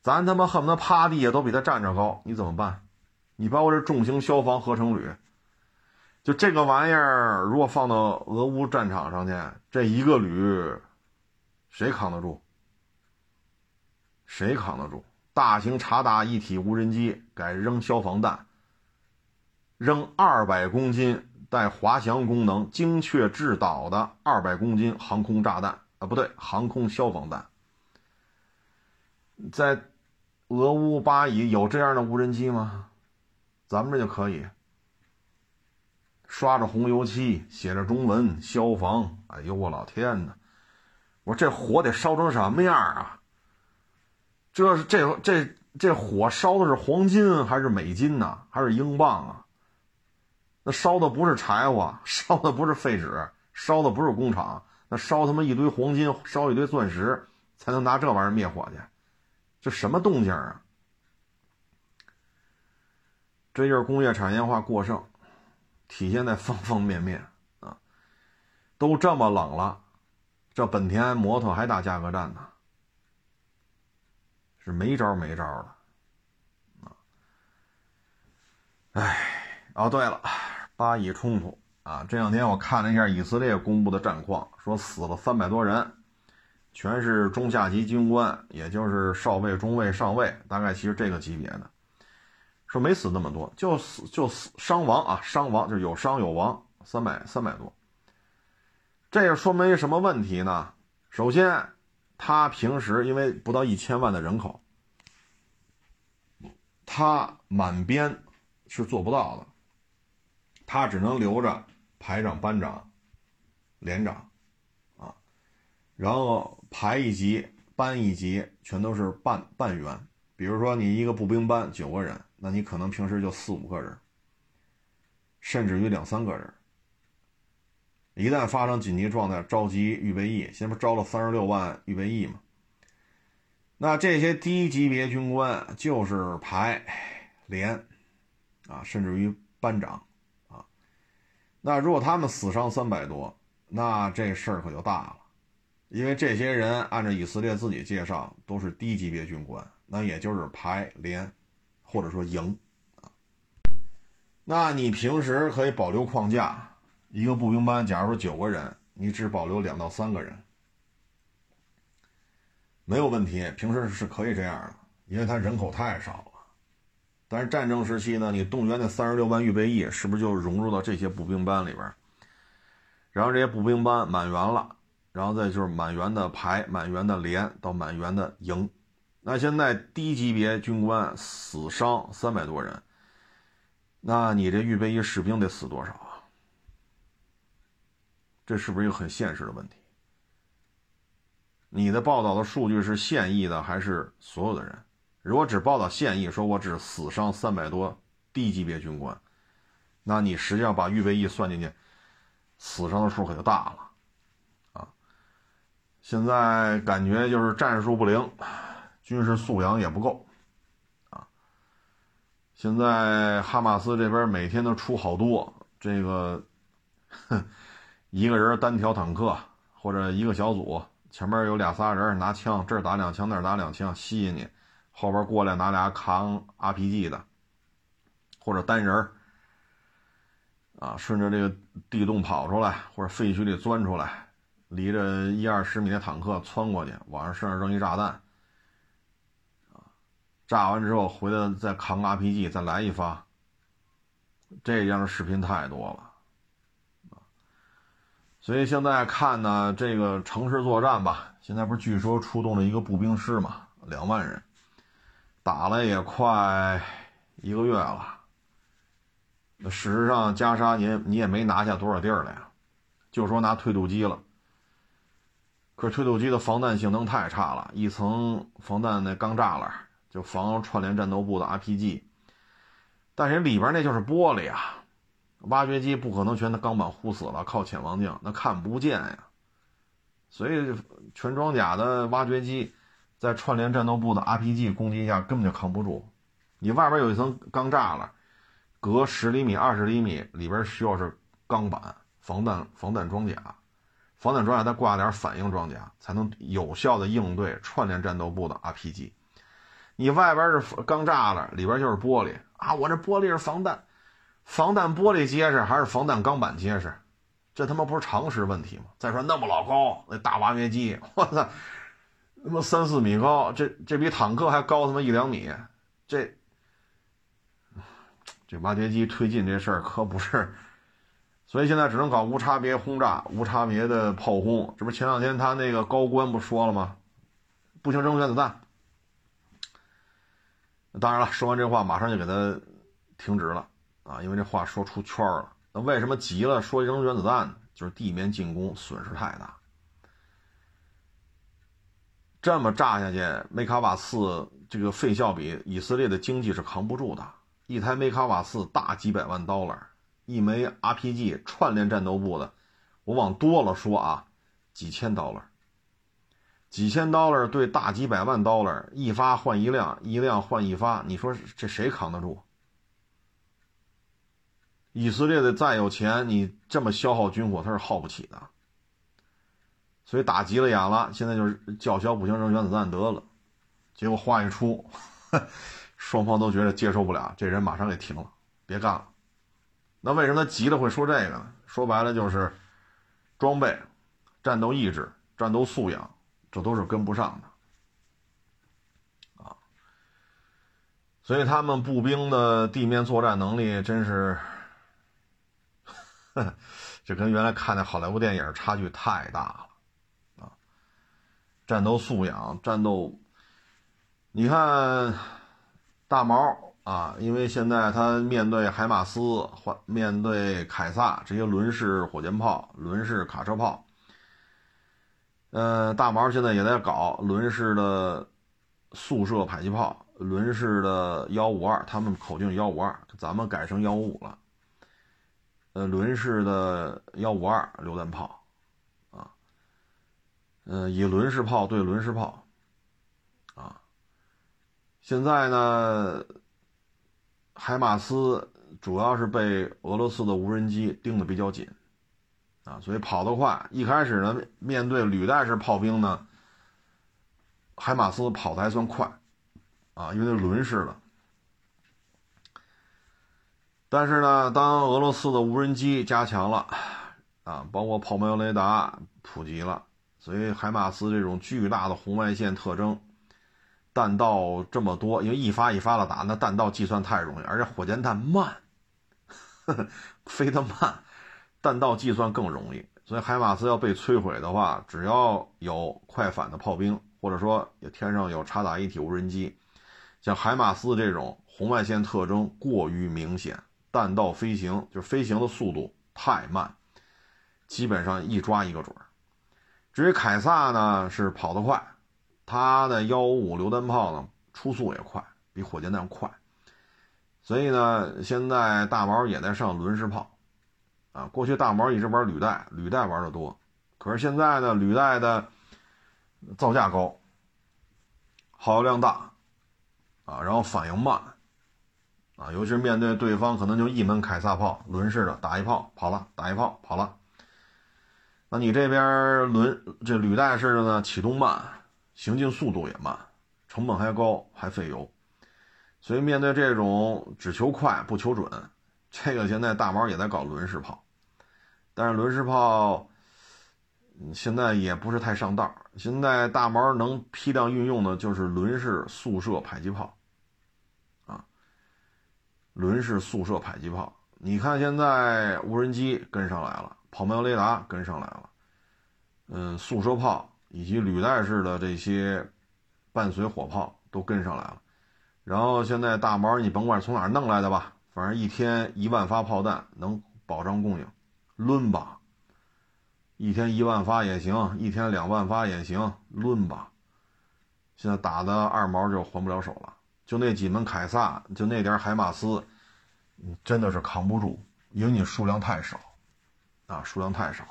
Speaker 1: 咱他妈恨不得趴地下都比他站着高，你怎么办？你包括这重型消防合成旅，就这个玩意儿，如果放到俄乌战场上去，这一个旅，谁扛得住？谁扛得住？大型察打一体无人机改扔消防弹。扔二百公斤带滑翔功能、精确制导的二百公斤航空炸弹啊，不对，航空消防弹。在俄乌巴以有这样的无人机吗？咱们这就可以刷着红油漆，写着中文“消防”。哎呦我老天哪！我说这火得烧成什么样啊？这是这这这火烧的是黄金还是美金呢？还是英镑啊？那烧的不是柴火，烧的不是废纸，烧的不是工厂，那烧他妈一堆黄金，烧一堆钻石，才能拿这玩意儿灭火去，这什么动静啊？这就是工业产业化过剩，体现在方方面面啊！都这么冷了，这本田摩托还打价格战呢，是没招没招的啊！哎，哦对了。巴以冲突啊！这两天我看了一下以色列公布的战况，说死了三百多人，全是中下级军官，也就是少尉、中尉、上尉，大概其实这个级别的。说没死那么多，就死就死伤亡啊，伤亡就是有伤有亡，三百三百多。这也说明什么问题呢？首先，他平时因为不到一千万的人口，他满编是做不到的。他只能留着排长、班长、连长，啊，然后排一级、班一级全都是半半员。比如说你一个步兵班九个人，那你可能平时就四五个人，甚至于两三个人。一旦发生紧急状态，召集预备役，现在不招了三十六万预备役吗？那这些低级别军官就是排、连，啊，甚至于班长啊。那如果他们死伤三百多，那这事儿可就大了，因为这些人按照以色列自己介绍都是低级别军官，那也就是排连，或者说营。那你平时可以保留框架，一个步兵班，假如说九个人，你只保留两到三个人，没有问题，平时是可以这样的，因为他人口太少了。但是战争时期呢，你动员那三十六万预备役，是不是就融入到这些步兵班里边？然后这些步兵班满员了，然后再就是满员的排、满员的连到满员的营。那现在低级别军官死伤三百多人，那你这预备役士兵得死多少啊？这是不是一个很现实的问题？你的报道的数据是现役的还是所有的人？如果只报道现役，说我只死伤三百多低级别军官，那你实际上把预备役算进去，死伤的数可就大了，啊！现在感觉就是战术不灵，军事素养也不够，啊！现在哈马斯这边每天都出好多这个，哼一个人单挑坦克或者一个小组，前面有俩仨人拿枪，这儿打两枪，那儿打两枪，吸引你。后边过来拿俩扛 RPG 的，或者单人啊，顺着这个地洞跑出来，或者废墟里钻出来，离着一二十米的坦克窜过去，往上身上扔一炸弹，炸完之后回来再扛个 RPG 再来一发，这样的视频太多了，所以现在看呢，这个城市作战吧，现在不是据说出动了一个步兵师嘛，两万人。打了也快一个月了，那事实上加沙你你也没拿下多少地儿来呀，就说拿推土机了，可是推土机的防弹性能太差了，一层防弹那钢栅栏就防串联战斗部的 RPG。但是里边那就是玻璃啊，挖掘机不可能全的钢板糊死了，靠潜望镜那看不见呀。所以全装甲的挖掘机在串联战斗部的 RPG 攻击下根本就扛不住。你外边有一层钢栅栏，隔十厘米、二十厘米，里边需要是钢板防弹防弹装甲，防弹装甲再挂点反应装甲，才能有效的应对串联战斗部的 RPG。你外边是钢栅栏，里边就是玻璃啊！我这玻璃是防弹，防弹玻璃结实还是防弹钢板结实？这他妈不是常识问题吗？再说那么老高，那大挖掘机，我操，他妈三四米高，这这比坦克还高他妈一两米，这这挖掘机推进这事儿可不是，所以现在只能搞无差别轰炸、无差别的炮轰。这不前两天他那个高官不说了吗？不行扔原子弹。当然了，说完这话马上就给他停止了啊，因为这话说出圈了。那为什么急了说扔原子弹呢？就是地面进攻损失太大，这么炸下去，梅卡瓦四这个费效比以色列的经济是扛不住的。一台梅卡瓦四大几百万刀了，一枚 RPG 串联战斗部的，我往多了说啊，几千刀了。几千刀了对大几百万刀了，一发换一辆，一辆换一发，你说这谁扛得住？以色列的再有钱，你这么消耗军火，他是耗不起的。所以打急了眼了，现在就是叫嚣不行，扔原子弹得了。结果话一出，双方都觉得接受不了，这人马上给停了，别干了。那为什么他急了会说这个呢？说白了就是装备、战斗意志、战斗素养。这都是跟不上的，啊，所以他们步兵的地面作战能力真是，这跟原来看的好莱坞电影差距太大了，啊，战斗素养、战斗，你看大毛啊，因为现在他面对海马斯或面对凯撒这些轮式火箭炮、轮式卡车炮。呃，大毛现在也在搞轮式的速射迫击炮，轮式的幺五二，他们口径幺五二，咱们改成幺五五了。呃，轮式的幺五二榴弹炮，啊，呃，以轮式炮对轮式炮，啊，现在呢，海马斯主要是被俄罗斯的无人机盯得比较紧。啊，所以跑得快。一开始呢，面对履带式炮兵呢，海马斯跑的还算快，啊，因为那轮式的。但是呢，当俄罗斯的无人机加强了，啊，包括炮瞄雷达普及了，所以海马斯这种巨大的红外线特征，弹道这么多，因为一发一发的打，那弹道计算太容易，而且火箭弹慢，呵 呵飞得慢。弹道计算更容易，所以海马斯要被摧毁的话，只要有快反的炮兵，或者说有天上有察打一体无人机，像海马斯这种红外线特征过于明显，弹道飞行就是飞行的速度太慢，基本上一抓一个准儿。至于凯撒呢，是跑得快，它的幺五五榴弹炮呢出速也快，比火箭弹快，所以呢，现在大毛也在上轮式炮。啊，过去大毛一直玩履带，履带玩的多，可是现在呢，履带的造价高，耗油量大，啊，然后反应慢，啊，尤其是面对对方可能就一门凯撒炮，轮式的打一炮跑了，打一炮跑了，那你这边轮这履带式的呢，启动慢，行进速度也慢，成本还高，还费油，所以面对这种只求快不求准，这个现在大毛也在搞轮式炮。但是轮式炮现在也不是太上道。现在大毛能批量运用的就是轮式速射迫击炮，啊，轮式速射迫击炮。你看现在无人机跟上来了，跑瞄雷达跟上来了，嗯，速射炮以及履带式的这些伴随火炮都跟上来了。然后现在大毛你甭管从哪弄来的吧，反正一天一万发炮弹能保障供应。抡吧，一天一万发也行，一天两万发也行，抡吧。现在打的二毛就还不了手了，就那几门凯撒，就那点海马斯，真的是扛不住，因为你数量太少，啊，数量太少。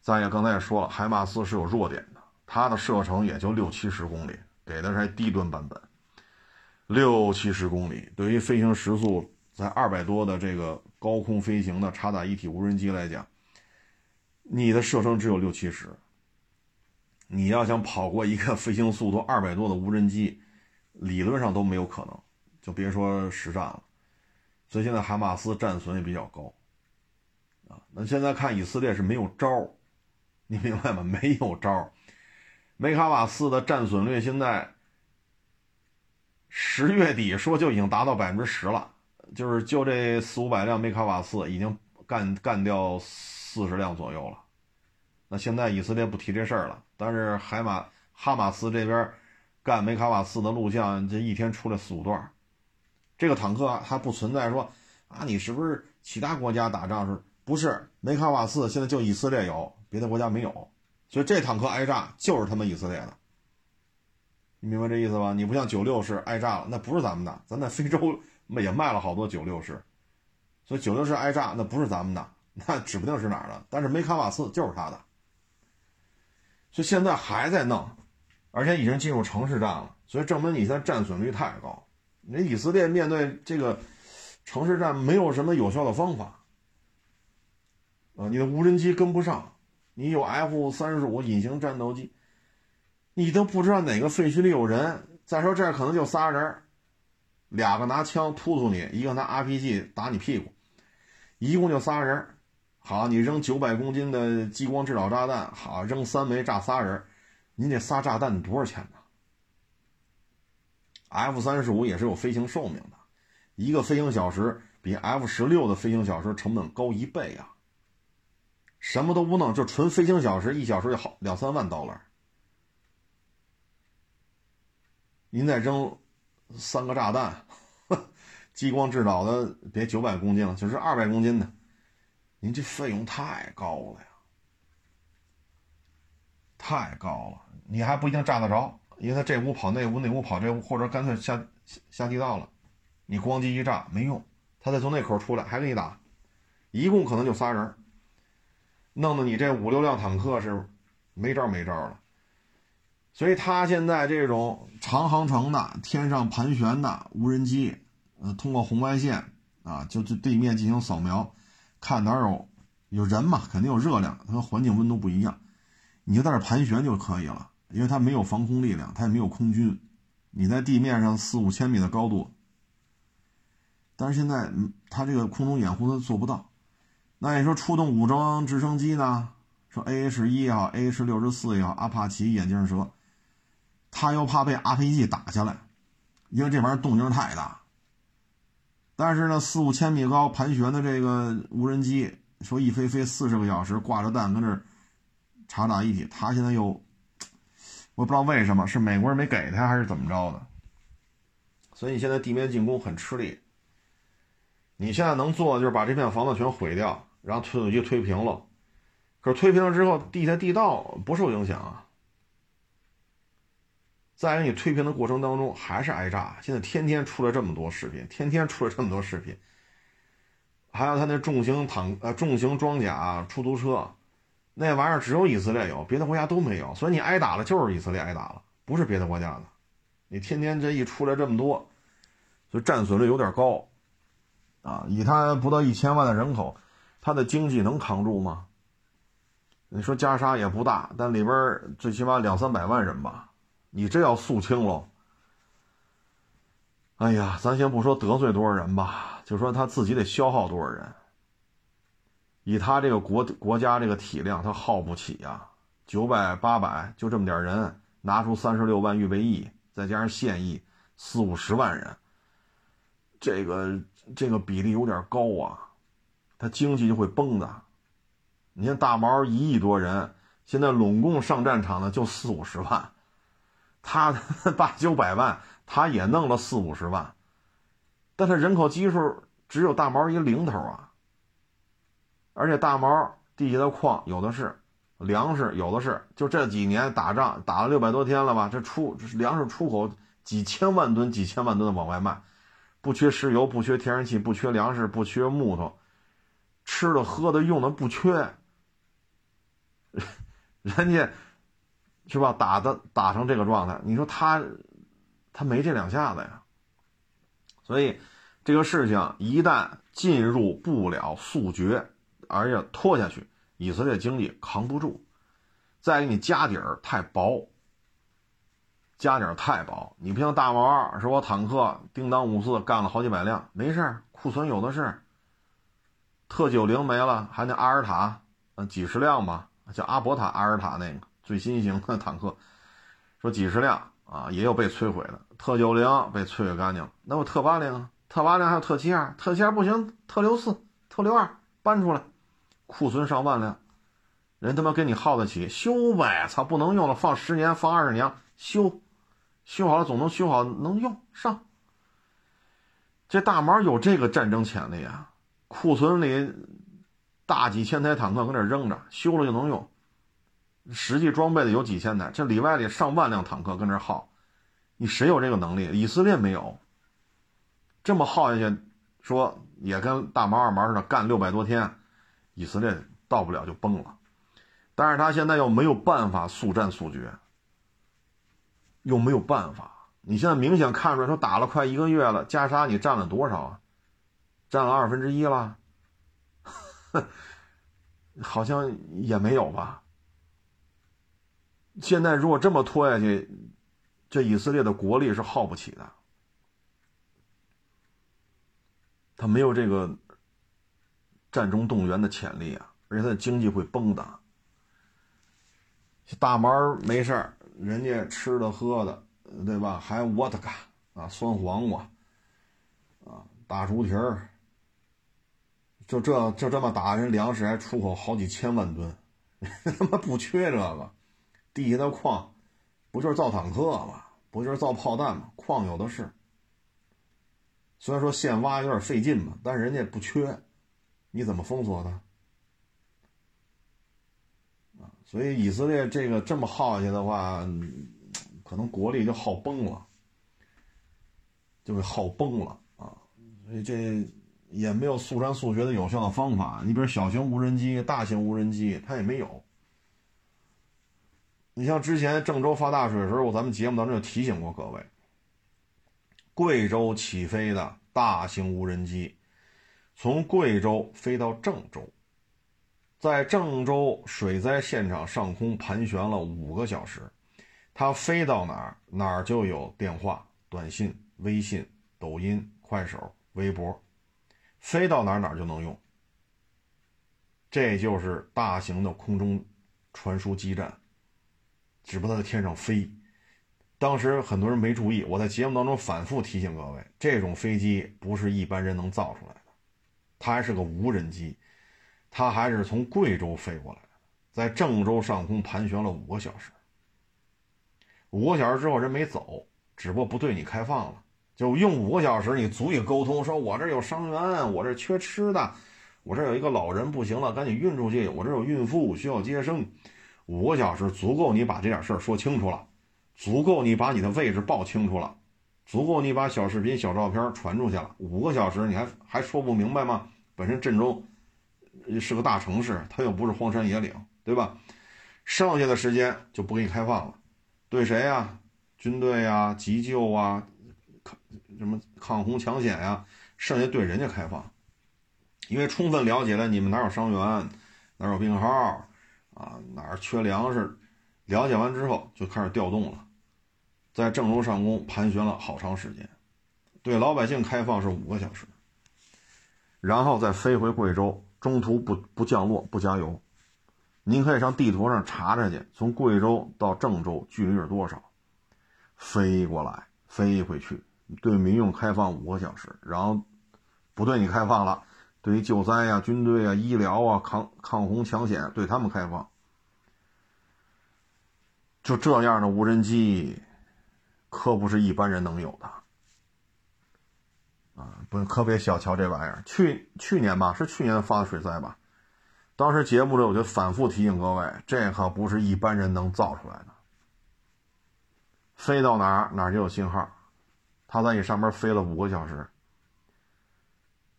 Speaker 1: 再一个，刚才也说了，海马斯是有弱点的，它的射程也就六七十公里，给的是低端版本，六七十公里，对于飞行时速在二百多的这个高空飞行的察打一体无人机来讲，你的射程只有六七十，你要想跑过一个飞行速度二百多的无人机。理论上都没有可能，就别说实战了。所以现在海马斯战损也比较高，啊，那现在看以色列是没有招你明白吗？没有招梅卡瓦斯的战损率现在十月底说就已经达到百分之十了，就是就这四五百辆梅卡瓦斯已经干干掉四十辆左右了。那现在以色列不提这事儿了，但是海马哈马斯这边。干梅卡瓦斯的录像，这一天出来四五段。这个坦克还不存在说啊，你是不是其他国家打仗是？不是梅卡瓦斯现在就以色列有，别的国家没有，所以这坦克挨炸就是他们以色列的。你明白这意思吧？你不像九六式挨炸了，那不是咱们的，咱在非洲也卖了好多九六式，所以九六式挨炸那不是咱们的，那指不定是哪儿的。但是梅卡瓦斯就是他的，所以现在还在弄。而且已经进入城市战了，所以证明你现在战损率太高。那以色列面对这个城市战没有什么有效的方法啊！你的无人机跟不上，你有 F 三十五隐形战斗机，你都不知道哪个废墟里有人。再说这儿可能就仨人，两个拿枪突突你，一个拿 RPG 打你屁股，一共就仨人。好，你扔九百公斤的激光制导炸弹，好扔三枚炸仨人。您这仨炸弹多少钱呢？F 三十五也是有飞行寿命的，一个飞行小时比 F 十六的飞行小时成本高一倍啊！什么都不弄，就纯飞行小时，一小时就好两三万刀了。您再扔三个炸弹，激光制导的，别九百公斤了，就是二百公斤的，您这费用太高了呀，太高了。你还不一定炸得着，因为他这屋跑那屋，那屋跑这屋，或者干脆下下地道了，你咣叽一炸没用，他再从那口出来还给你打，一共可能就仨人，弄得你这五六辆坦克是没招没招了。所以他现在这种长航程的天上盘旋的无人机，呃，通过红外线啊，就就地面进行扫描，看哪有有人嘛，肯定有热量，它和环境温度不一样，你就在这盘旋就可以了。因为它没有防空力量，它也没有空军，你在地面上四五千米的高度，但是现在它这个空中掩护它做不到。那你说出动武装直升机呢？说 A H 一也好，A H 六十四也好，阿帕奇、眼镜蛇，他又怕被 RPG 打下来，因为这玩意儿动静太大。但是呢，四五千米高盘旋的这个无人机，说一飞飞四十个小时，挂着弹跟这察打一体，他现在又。我也不知道为什么是美国人没给他，还是怎么着的，所以你现在地面进攻很吃力。你现在能做的就是把这片房子全毁掉，然后推土机推平了。可是推平了之后，地下地道不受影响啊。在你推平的过程当中，还是挨炸。现在天天出来这么多视频，天天出来这么多视频。还有他那重型坦呃重型装甲出租车。那玩意儿只有以色列有，别的国家都没有，所以你挨打了就是以色列挨打了，不是别的国家的。你天天这一出来这么多，所以战损率有点高，啊，以他不到一千万的人口，他的经济能扛住吗？你说加沙也不大，但里边最起码两三百万人吧，你这要肃清喽。哎呀，咱先不说得罪多少人吧，就说他自己得消耗多少人。以他这个国国家这个体量，他耗不起呀，九百八百就这么点人，拿出三十六万预备役，再加上现役四五十万人，这个这个比例有点高啊，他经济就会崩的。你看大毛一亿多人，现在拢共上战场的就四五十万，他 八九百万，他也弄了四五十万，但他人口基数只有大毛一零头啊。而且大毛地下的矿有的是，粮食有的是，就这几年打仗打了六百多天了吧，这出粮食出口几千万吨、几千万吨的往外卖，不缺石油，不缺天然气，不缺粮食，不缺木头，吃的、喝的、用的不缺。人家是吧？打的打成这个状态，你说他他没这两下子呀？所以这个事情一旦进入不了速决，而且拖下去，以色列经济扛不住。再给你家底儿太薄，家底儿太薄。你不像大毛二，是我坦克叮当五四干了好几百辆，没事儿，库存有的是。特九零没了，还那阿尔塔，嗯，几十辆吧。叫阿伯塔阿尔塔那个最新型的坦克，说几十辆啊，也有被摧毁的。特九零被摧毁干净了，那我特八零，特八零还有特七二，特七二不行，特六四、特六二搬出来，库存上万辆，人他妈跟你耗得起，修呗，操，不能用了，放十年，放二十年，修，修好了总能修好，能用上。这大毛有这个战争潜力啊，库存里。大几千台坦克搁那扔着，修了就能用。实际装备的有几千台，这里外里上万辆坦克跟这耗，你谁有这个能力？以色列没有。这么耗下去，说也跟大毛二毛似的干六百多天，以色列到不了就崩了。但是他现在又没有办法速战速决，又没有办法。你现在明显看出来，说打了快一个月了，加沙你占了多少啊？占了二分之一了。好像也没有吧。现在如果这么拖下去，这以色列的国力是耗不起的，他没有这个战中动员的潜力啊，而且他的经济会崩的。大毛没事，人家吃的喝的，对吧？还沃特嘎啊，酸黄瓜啊，大猪蹄儿。就这就这么打，人粮食还出口好几千万吨，他妈不缺这个，地下的矿不就是造坦克吗？不就是造炮弹吗？矿有的是。虽然说现挖有点费劲吧，但是人家不缺，你怎么封锁他？啊，所以以色列这个这么耗下去的话，可能国力就耗崩了，就会耗崩了啊！所以这。也没有速战速决的有效的方法。你比如小型无人机、大型无人机，它也没有。你像之前郑州发大水的时候，咱们节目当中就提醒过各位，贵州起飞的大型无人机，从贵州飞到郑州，在郑州水灾现场上空盘旋了五个小时，它飞到哪儿，哪儿就有电话、短信、微信、抖音、快手、微博。飞到哪儿哪儿就能用，这就是大型的空中传输基站，只不过在天上飞。当时很多人没注意，我在节目当中反复提醒各位，这种飞机不是一般人能造出来的，它还是个无人机，它还是从贵州飞过来的，在郑州上空盘旋了五个小时。五个小时之后人没走，只不过不对你开放了。就用五个小时，你足以沟通，说我这有伤员，我这缺吃的，我这有一个老人不行了，赶紧运出去，我这有孕妇需要接生，五个小时足够你把这点事儿说清楚了，足够你把你的位置报清楚了，足够你把小视频、小照片传出去了。五个小时你还还说不明白吗？本身郑州是个大城市，它又不是荒山野岭，对吧？剩下的时间就不给你开放了，对谁呀？军队呀，急救啊。抗什么抗洪抢险呀？剩下对人家开放，因为充分了解了你们哪有伤员，哪有病号，啊，哪儿缺粮食，了解完之后就开始调动了，在郑州上空盘旋了好长时间，对老百姓开放是五个小时，然后再飞回贵州，中途不不降落不加油，您可以上地图上查查去，从贵州到郑州距离是多少，飞过来飞回去。对民用开放五个小时，然后不对你开放了。对于救灾啊、军队啊、医疗啊、抗抗洪抢险，对他们开放。就这样的无人机，可不是一般人能有的啊！不，可别小瞧这玩意儿。去去年吧，是去年发的水灾吧？当时节目里我就反复提醒各位，这可不是一般人能造出来的。飞到哪儿哪儿就有信号，它在你上面飞了五个小时，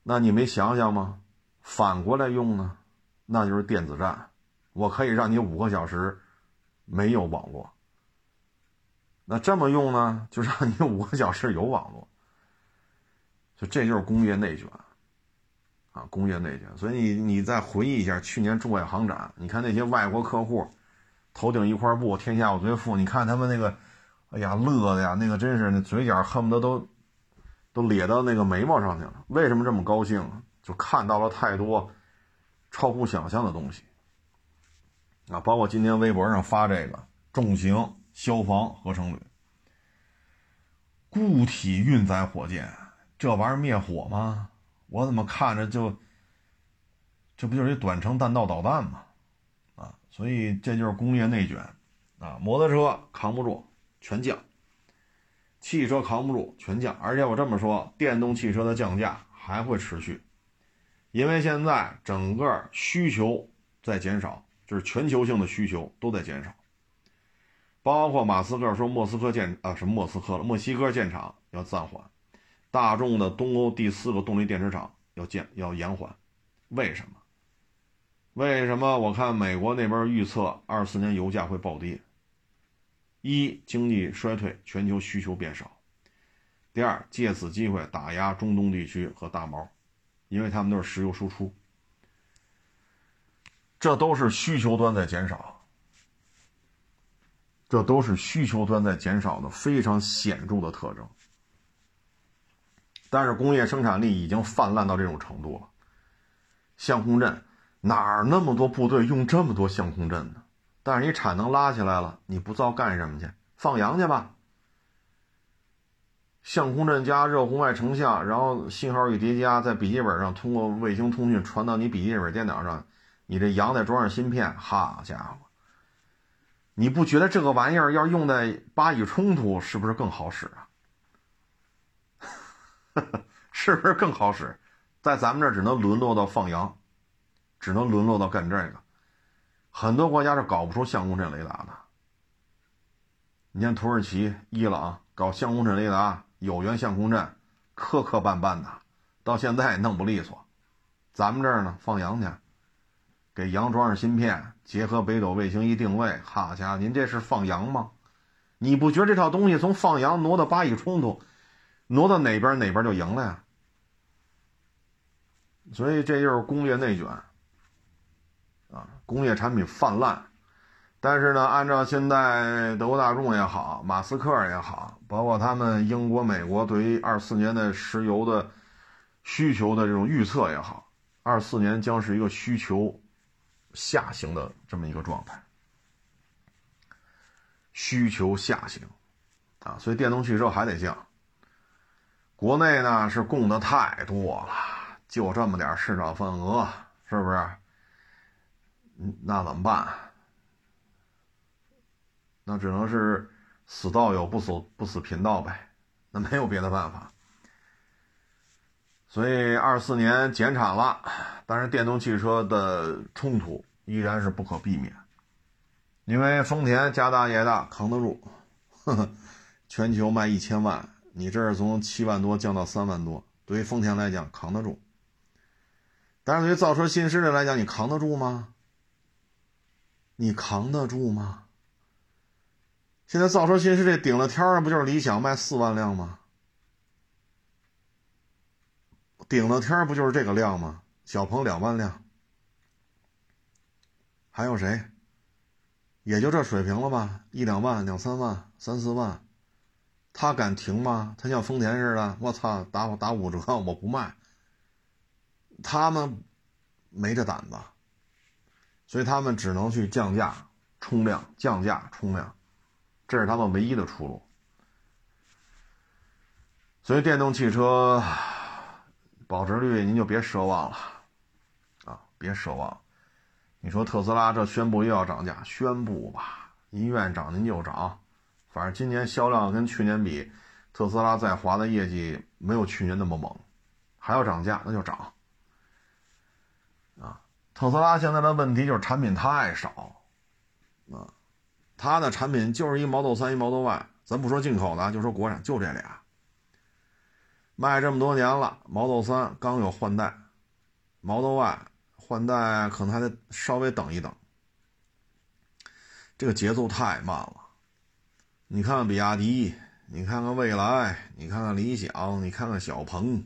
Speaker 1: 那你没想想吗？反过来用呢，那就是电子战，我可以让你五个小时没有网络。那这么用呢，就让你五个小时有网络。就这就是工业内卷，啊，工业内卷。所以你你再回忆一下去年中外航展，你看那些外国客户，头顶一块布，天下我最富，你看他们那个，哎呀，乐的呀，那个真是那嘴角恨不得都都咧到那个眉毛上去了。为什么这么高兴？就看到了太多超乎想象的东西，啊，包括今天微博上发这个重型消防合成铝固体运载火箭。这玩意儿灭火吗？我怎么看着就，这不就是一短程弹道导弹吗？啊，所以这就是工业内卷，啊，摩托车扛不住全降，汽车扛不住全降，而且我这么说，电动汽车的降价还会持续，因为现在整个需求在减少，就是全球性的需求都在减少，包括马斯克说莫斯科建啊什么莫斯科了，墨西哥建厂要暂缓。大众的东欧第四个动力电池厂要建要延缓，为什么？为什么？我看美国那边预测二四年油价会暴跌。一经济衰退，全球需求变少；第二，借此机会打压中东地区和大毛，因为他们都是石油输出。这都是需求端在减少，这都是需求端在减少的非常显著的特征。但是工业生产力已经泛滥到这种程度了，相控阵哪儿那么多部队用这么多相控阵呢？但是你产能拉起来了，你不造干什么去？放羊去吧。相控阵加热红外成像，然后信号一叠加，在笔记本上通过卫星通讯传到你笔记本电脑上，你这羊再装上芯片，好家伙，你不觉得这个玩意儿要用在巴以冲突是不是更好使啊？是不是更好使？在咱们这儿只能沦落到放羊，只能沦落到干这个。很多国家是搞不出相控阵雷达的。你像土耳其、伊朗搞相控阵雷达、有源相控阵，磕磕绊绊的，到现在也弄不利索。咱们这儿呢，放羊去，给羊装上芯片，结合北斗卫星一定位，好家伙，您这是放羊吗？你不觉得这套东西从放羊挪到巴以冲突？挪到哪边哪边就赢了呀，所以这就是工业内卷啊，工业产品泛滥。但是呢，按照现在德国大众也好，马斯克也好，包括他们英国、美国对于二四年的石油的需求的这种预测也好，二四年将是一个需求下行的这么一个状态，需求下行啊，所以电动汽车还得降。国内呢是供的太多了，就这么点市场份额，是不是？那怎么办？那只能是死道友不死不死贫道呗，那没有别的办法。所以二四年减产了，但是电动汽车的冲突依然是不可避免，因为丰田家大业大，扛得住，呵呵，全球卖一千万。你这是从七万多降到三万多，对于丰田来讲扛得住，但是对于造车新势力来讲，你扛得住吗？你扛得住吗？现在造车新势力顶了天儿不就是理想卖四万辆吗？顶了天不就是这个量吗？小鹏两万辆，还有谁？也就这水平了吧？一两万、两三万、三四万。他敢停吗？他像丰田似的，我操，打打五折我不卖。他们没这胆子，所以他们只能去降价冲量，降价冲量，这是他们唯一的出路。所以电动汽车保值率您就别奢望了，啊，别奢望。你说特斯拉这宣布又要涨价，宣布吧，您愿涨您就涨。反正今年销量跟去年比，特斯拉在华的业绩没有去年那么猛，还要涨价那就涨。啊，特斯拉现在的问题就是产品太少，啊，它的产品就是一 Model 3、一 Model Y，咱不说进口的，就说国产，就这俩。卖这么多年了，Model 3刚有换代，Model Y 换代可能还得稍微等一等。这个节奏太慢了。你看看比亚迪，你看看蔚来，你看看理想，你看看小鹏，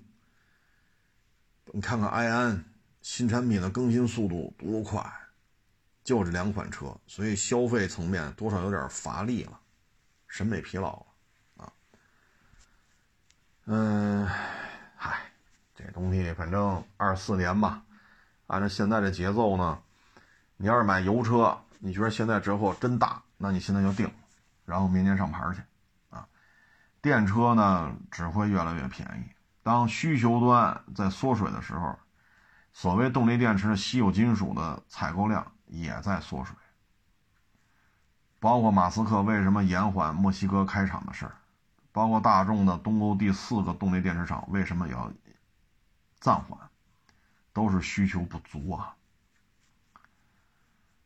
Speaker 1: 你看看埃安，新产品的更新速度多快，就这两款车，所以消费层面多少有点乏力了，审美疲劳了。嗯，嗨，这东西反正二四年吧，按照现在这节奏呢，你要是买油车，你觉得现在折扣真大，那你现在就定，然后明年上牌去，啊，电车呢只会越来越便宜。当需求端在缩水的时候，所谓动力电池的稀有金属的采购量也在缩水，包括马斯克为什么延缓墨西哥开厂的事儿。包括大众的东欧第四个动力电池厂为什么要暂缓，都是需求不足啊。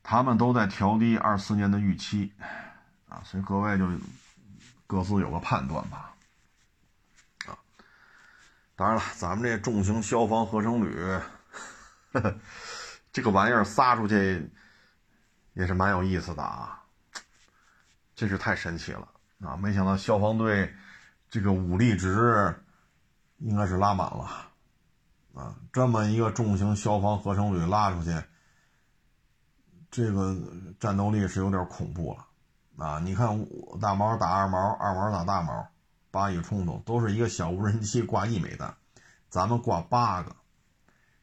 Speaker 1: 他们都在调低二四年的预期啊，所以各位就各自有个判断吧。啊，当然了，咱们这重型消防合成铝，这个玩意儿撒出去也是蛮有意思的啊，真是太神奇了。啊，没想到消防队这个武力值应该是拉满了啊！这么一个重型消防合成旅拉出去，这个战斗力是有点恐怖了啊！你看，大毛打二毛，二毛打大毛，八一冲突都是一个小无人机挂一枚弹，咱们挂八个，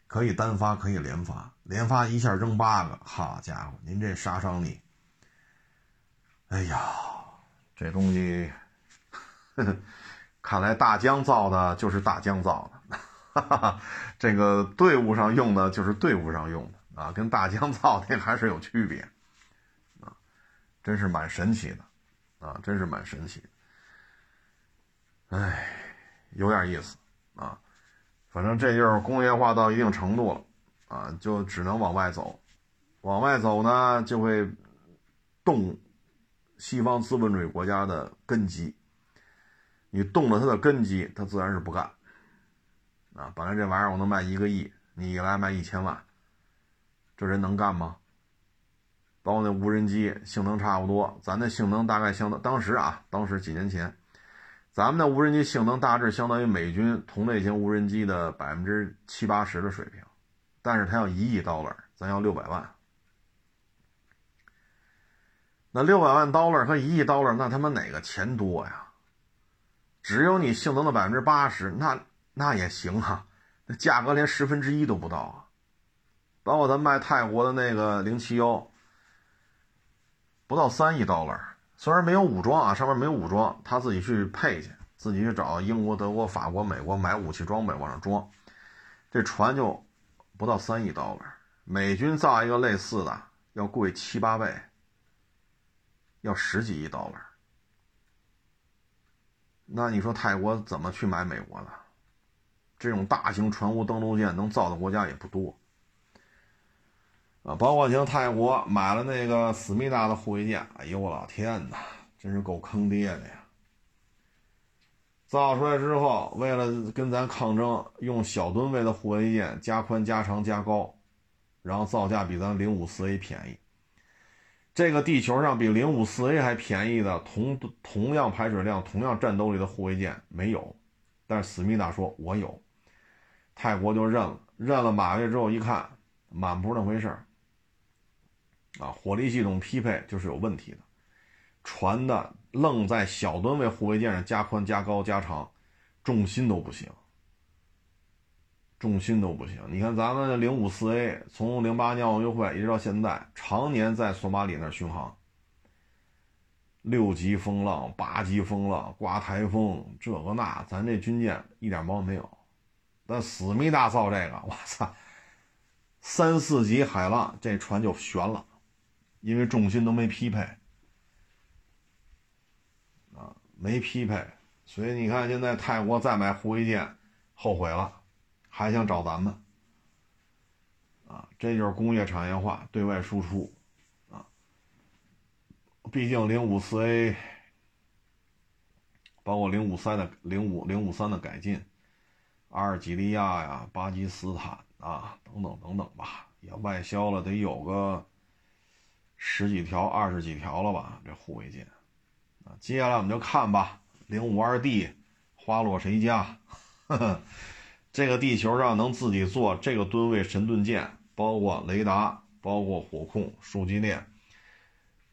Speaker 1: 可以单发，可以连发，连发一下扔八个，好家伙，您这杀伤力，哎呀！这东西呵呵，看来大疆造的就是大疆造的，哈哈这个队伍上用的就是队伍上用的啊，跟大疆造的还是有区别啊，真是蛮神奇的啊，真是蛮神奇的，哎，有点意思啊，反正这就是工业化到一定程度了啊，就只能往外走，往外走呢就会动。西方资本主义国家的根基，你动了它的根基，它自然是不干。啊，本来这玩意儿我能卖一个亿，你一来卖一千万，这人能干吗？包括那无人机性能差不多，咱那性能大概相当，当时啊，当时几年前，咱们的无人机性能大致相当于美军同类型无人机的百分之七八十的水平，但是它要一亿刀了，咱要六百万。那六百万 dollar 和一亿 dollar，那他妈哪个钱多呀？只有你性能的百分之八十，那那也行啊，那价格连十分之一都不到啊。包括咱卖泰国的那个零七幺，不到三亿 dollar，虽然没有武装啊，上面没有武装，他自己去配去，自己去找英国、德国、法国、美国买武器装备往上装，这船就不到三亿 dollar。美军造一个类似的要贵七八倍。要十几亿刀了，那你说泰国怎么去买美国的？这种大型船坞登陆舰能造的国家也不多啊。包括像泰国买了那个思密达的护卫舰，哎呦我老天哪，真是够坑爹的呀！造出来之后，为了跟咱抗争，用小吨位的护卫舰加宽、加长、加高，然后造价比咱零五四 A 便宜。这个地球上比零五四 A 还便宜的同同样排水量、同样战斗力的护卫舰没有，但是思密达说我有，泰国就认了，认了马月之后一看，满不是那回事儿，啊，火力系统匹配就是有问题的，船的愣在小吨位护卫舰上加宽、加高、加长，重心都不行。重心都不行，你看咱们零五四 A 从零八年奥运会一直到现在，常年在索马里那巡航，六级风浪、八级风浪、刮台风，这个那，咱这军舰一点毛病没有。但思密达造这个，我操，三四级海浪这船就悬了，因为重心都没匹配，啊，没匹配，所以你看现在泰国再买护卫舰，后悔了。还想找咱们啊？这就是工业产业化对外输出啊！毕竟零五四 A 包括零五三的零五零五三的改进，阿尔及利亚呀、巴基斯坦啊等等等等吧，也外销了得有个十几条、二十几条了吧，这护卫舰。接下来我们就看吧，零五二 D 花落谁家？呵呵，这个地球上能自己做这个吨位神盾舰，包括雷达、包括火控、数据链、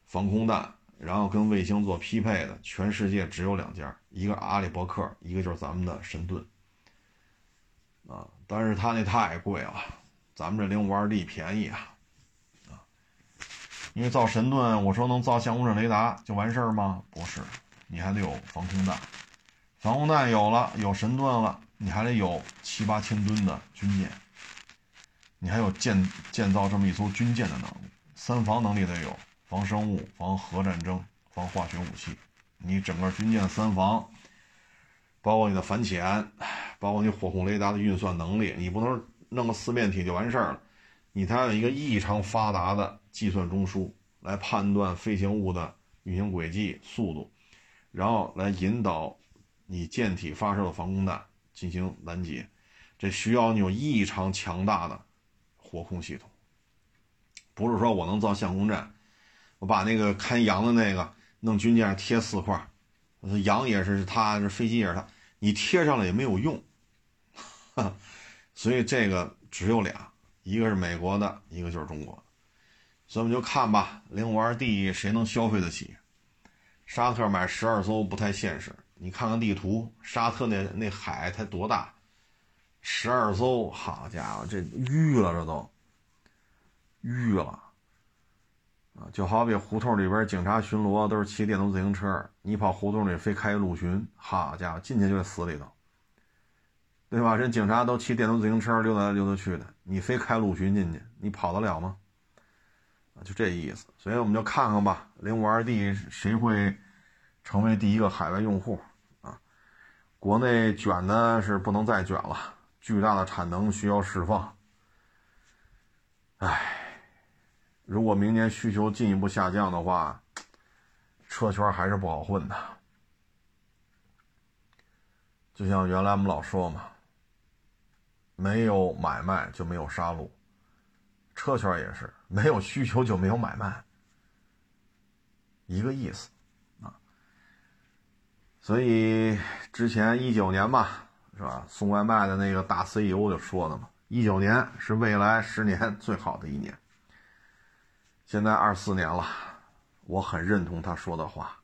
Speaker 1: 防空弹。然后跟卫星做匹配的，全世界只有两家，一个阿里伯克，一个就是咱们的神盾，啊，但是它那太贵了，咱们这零五二 D 便宜啊，啊，因为造神盾，我说能造相控阵雷达就完事儿吗？不是，你还得有防空弹，防空弹有了，有神盾了，你还得有七八千吨的军舰，你还有建建造这么一艘军舰的能力，三防能力得有。防生物、防核战争、防化学武器，你整个军舰三防，包括你的反潜，包括你火控雷达的运算能力，你不能弄个四面体就完事儿了，你得有一个异常发达的计算中枢来判断飞行物的运行轨迹、速度，然后来引导你舰体发射的防空弹进行拦截，这需要你有异常强大的火控系统，不是说我能造相控阵。我把那个看羊的那个弄军舰上贴四块，羊也是它，这飞机也是它，你贴上了也没有用，所以这个只有俩，一个是美国的，一个就是中国，所以我们就看吧，零五二 D 谁能消费得起？沙特买十二艘不太现实，你看看地图，沙特那那海才多大，十二艘，好家伙，这淤了，这都淤了。啊，就好比胡同里边警察巡逻都是骑电动自行车，你跑胡同里非开陆巡，好家伙，进去就得死里头，对吧？人警察都骑电动自行车溜达溜达去的，你非开陆巡进去，你跑得了吗？啊，就这意思。所以我们就看看吧，零五二 D 谁会成为第一个海外用户？国内卷的是不能再卷了，巨大的产能需要释放。唉。如果明年需求进一步下降的话，车圈还是不好混的。就像原来我们老说嘛，没有买卖就没有杀戮，车圈也是没有需求就没有买卖，一个意思。所以之前一九年吧，是吧？送外卖的那个大 CEO 就说的嘛，一九年是未来十年最好的一年。现在二四年了，我很认同他说的话。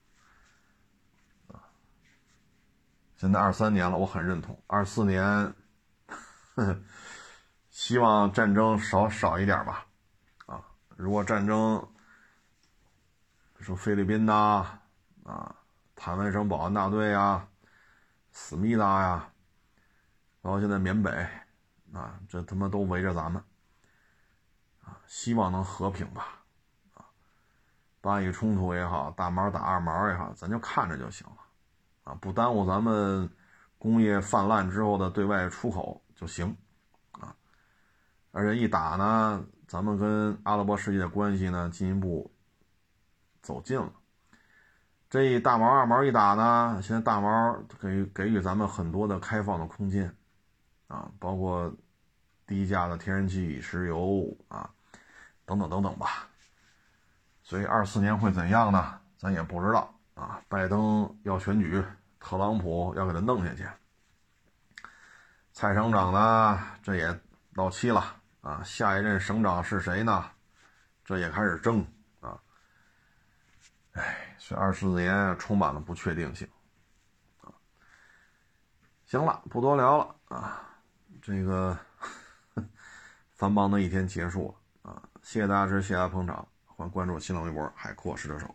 Speaker 1: 现在二三年了，我很认同。二四年，希望战争少少一点吧。啊，如果战争，说菲律宾呐，啊，坦湾省保安大队呀，思密达呀，然后现在缅北，啊，这他妈都围着咱们。啊，希望能和平吧啊。巴以冲突也好，大毛打二毛也好，咱就看着就行了，啊，不耽误咱们工业泛滥之后的对外出口就行，啊，而且一打呢，咱们跟阿拉伯世界的关系呢进一步走近了。这一大毛二毛一打呢，现在大毛给给予咱们很多的开放的空间，啊，包括低价的天然气、石油啊，等等等等吧。所以二四年会怎样呢？咱也不知道啊。拜登要选举，特朗普要给他弄下去。蔡省长呢，这也到期了啊。下一任省长是谁呢？这也开始争啊。哎，这二十四年充满了不确定性。行了，不多聊了啊。这个 繁忙的一天结束了啊。谢谢大家支持，谢谢大家捧场。欢迎关注新浪微博“海阔试车手”。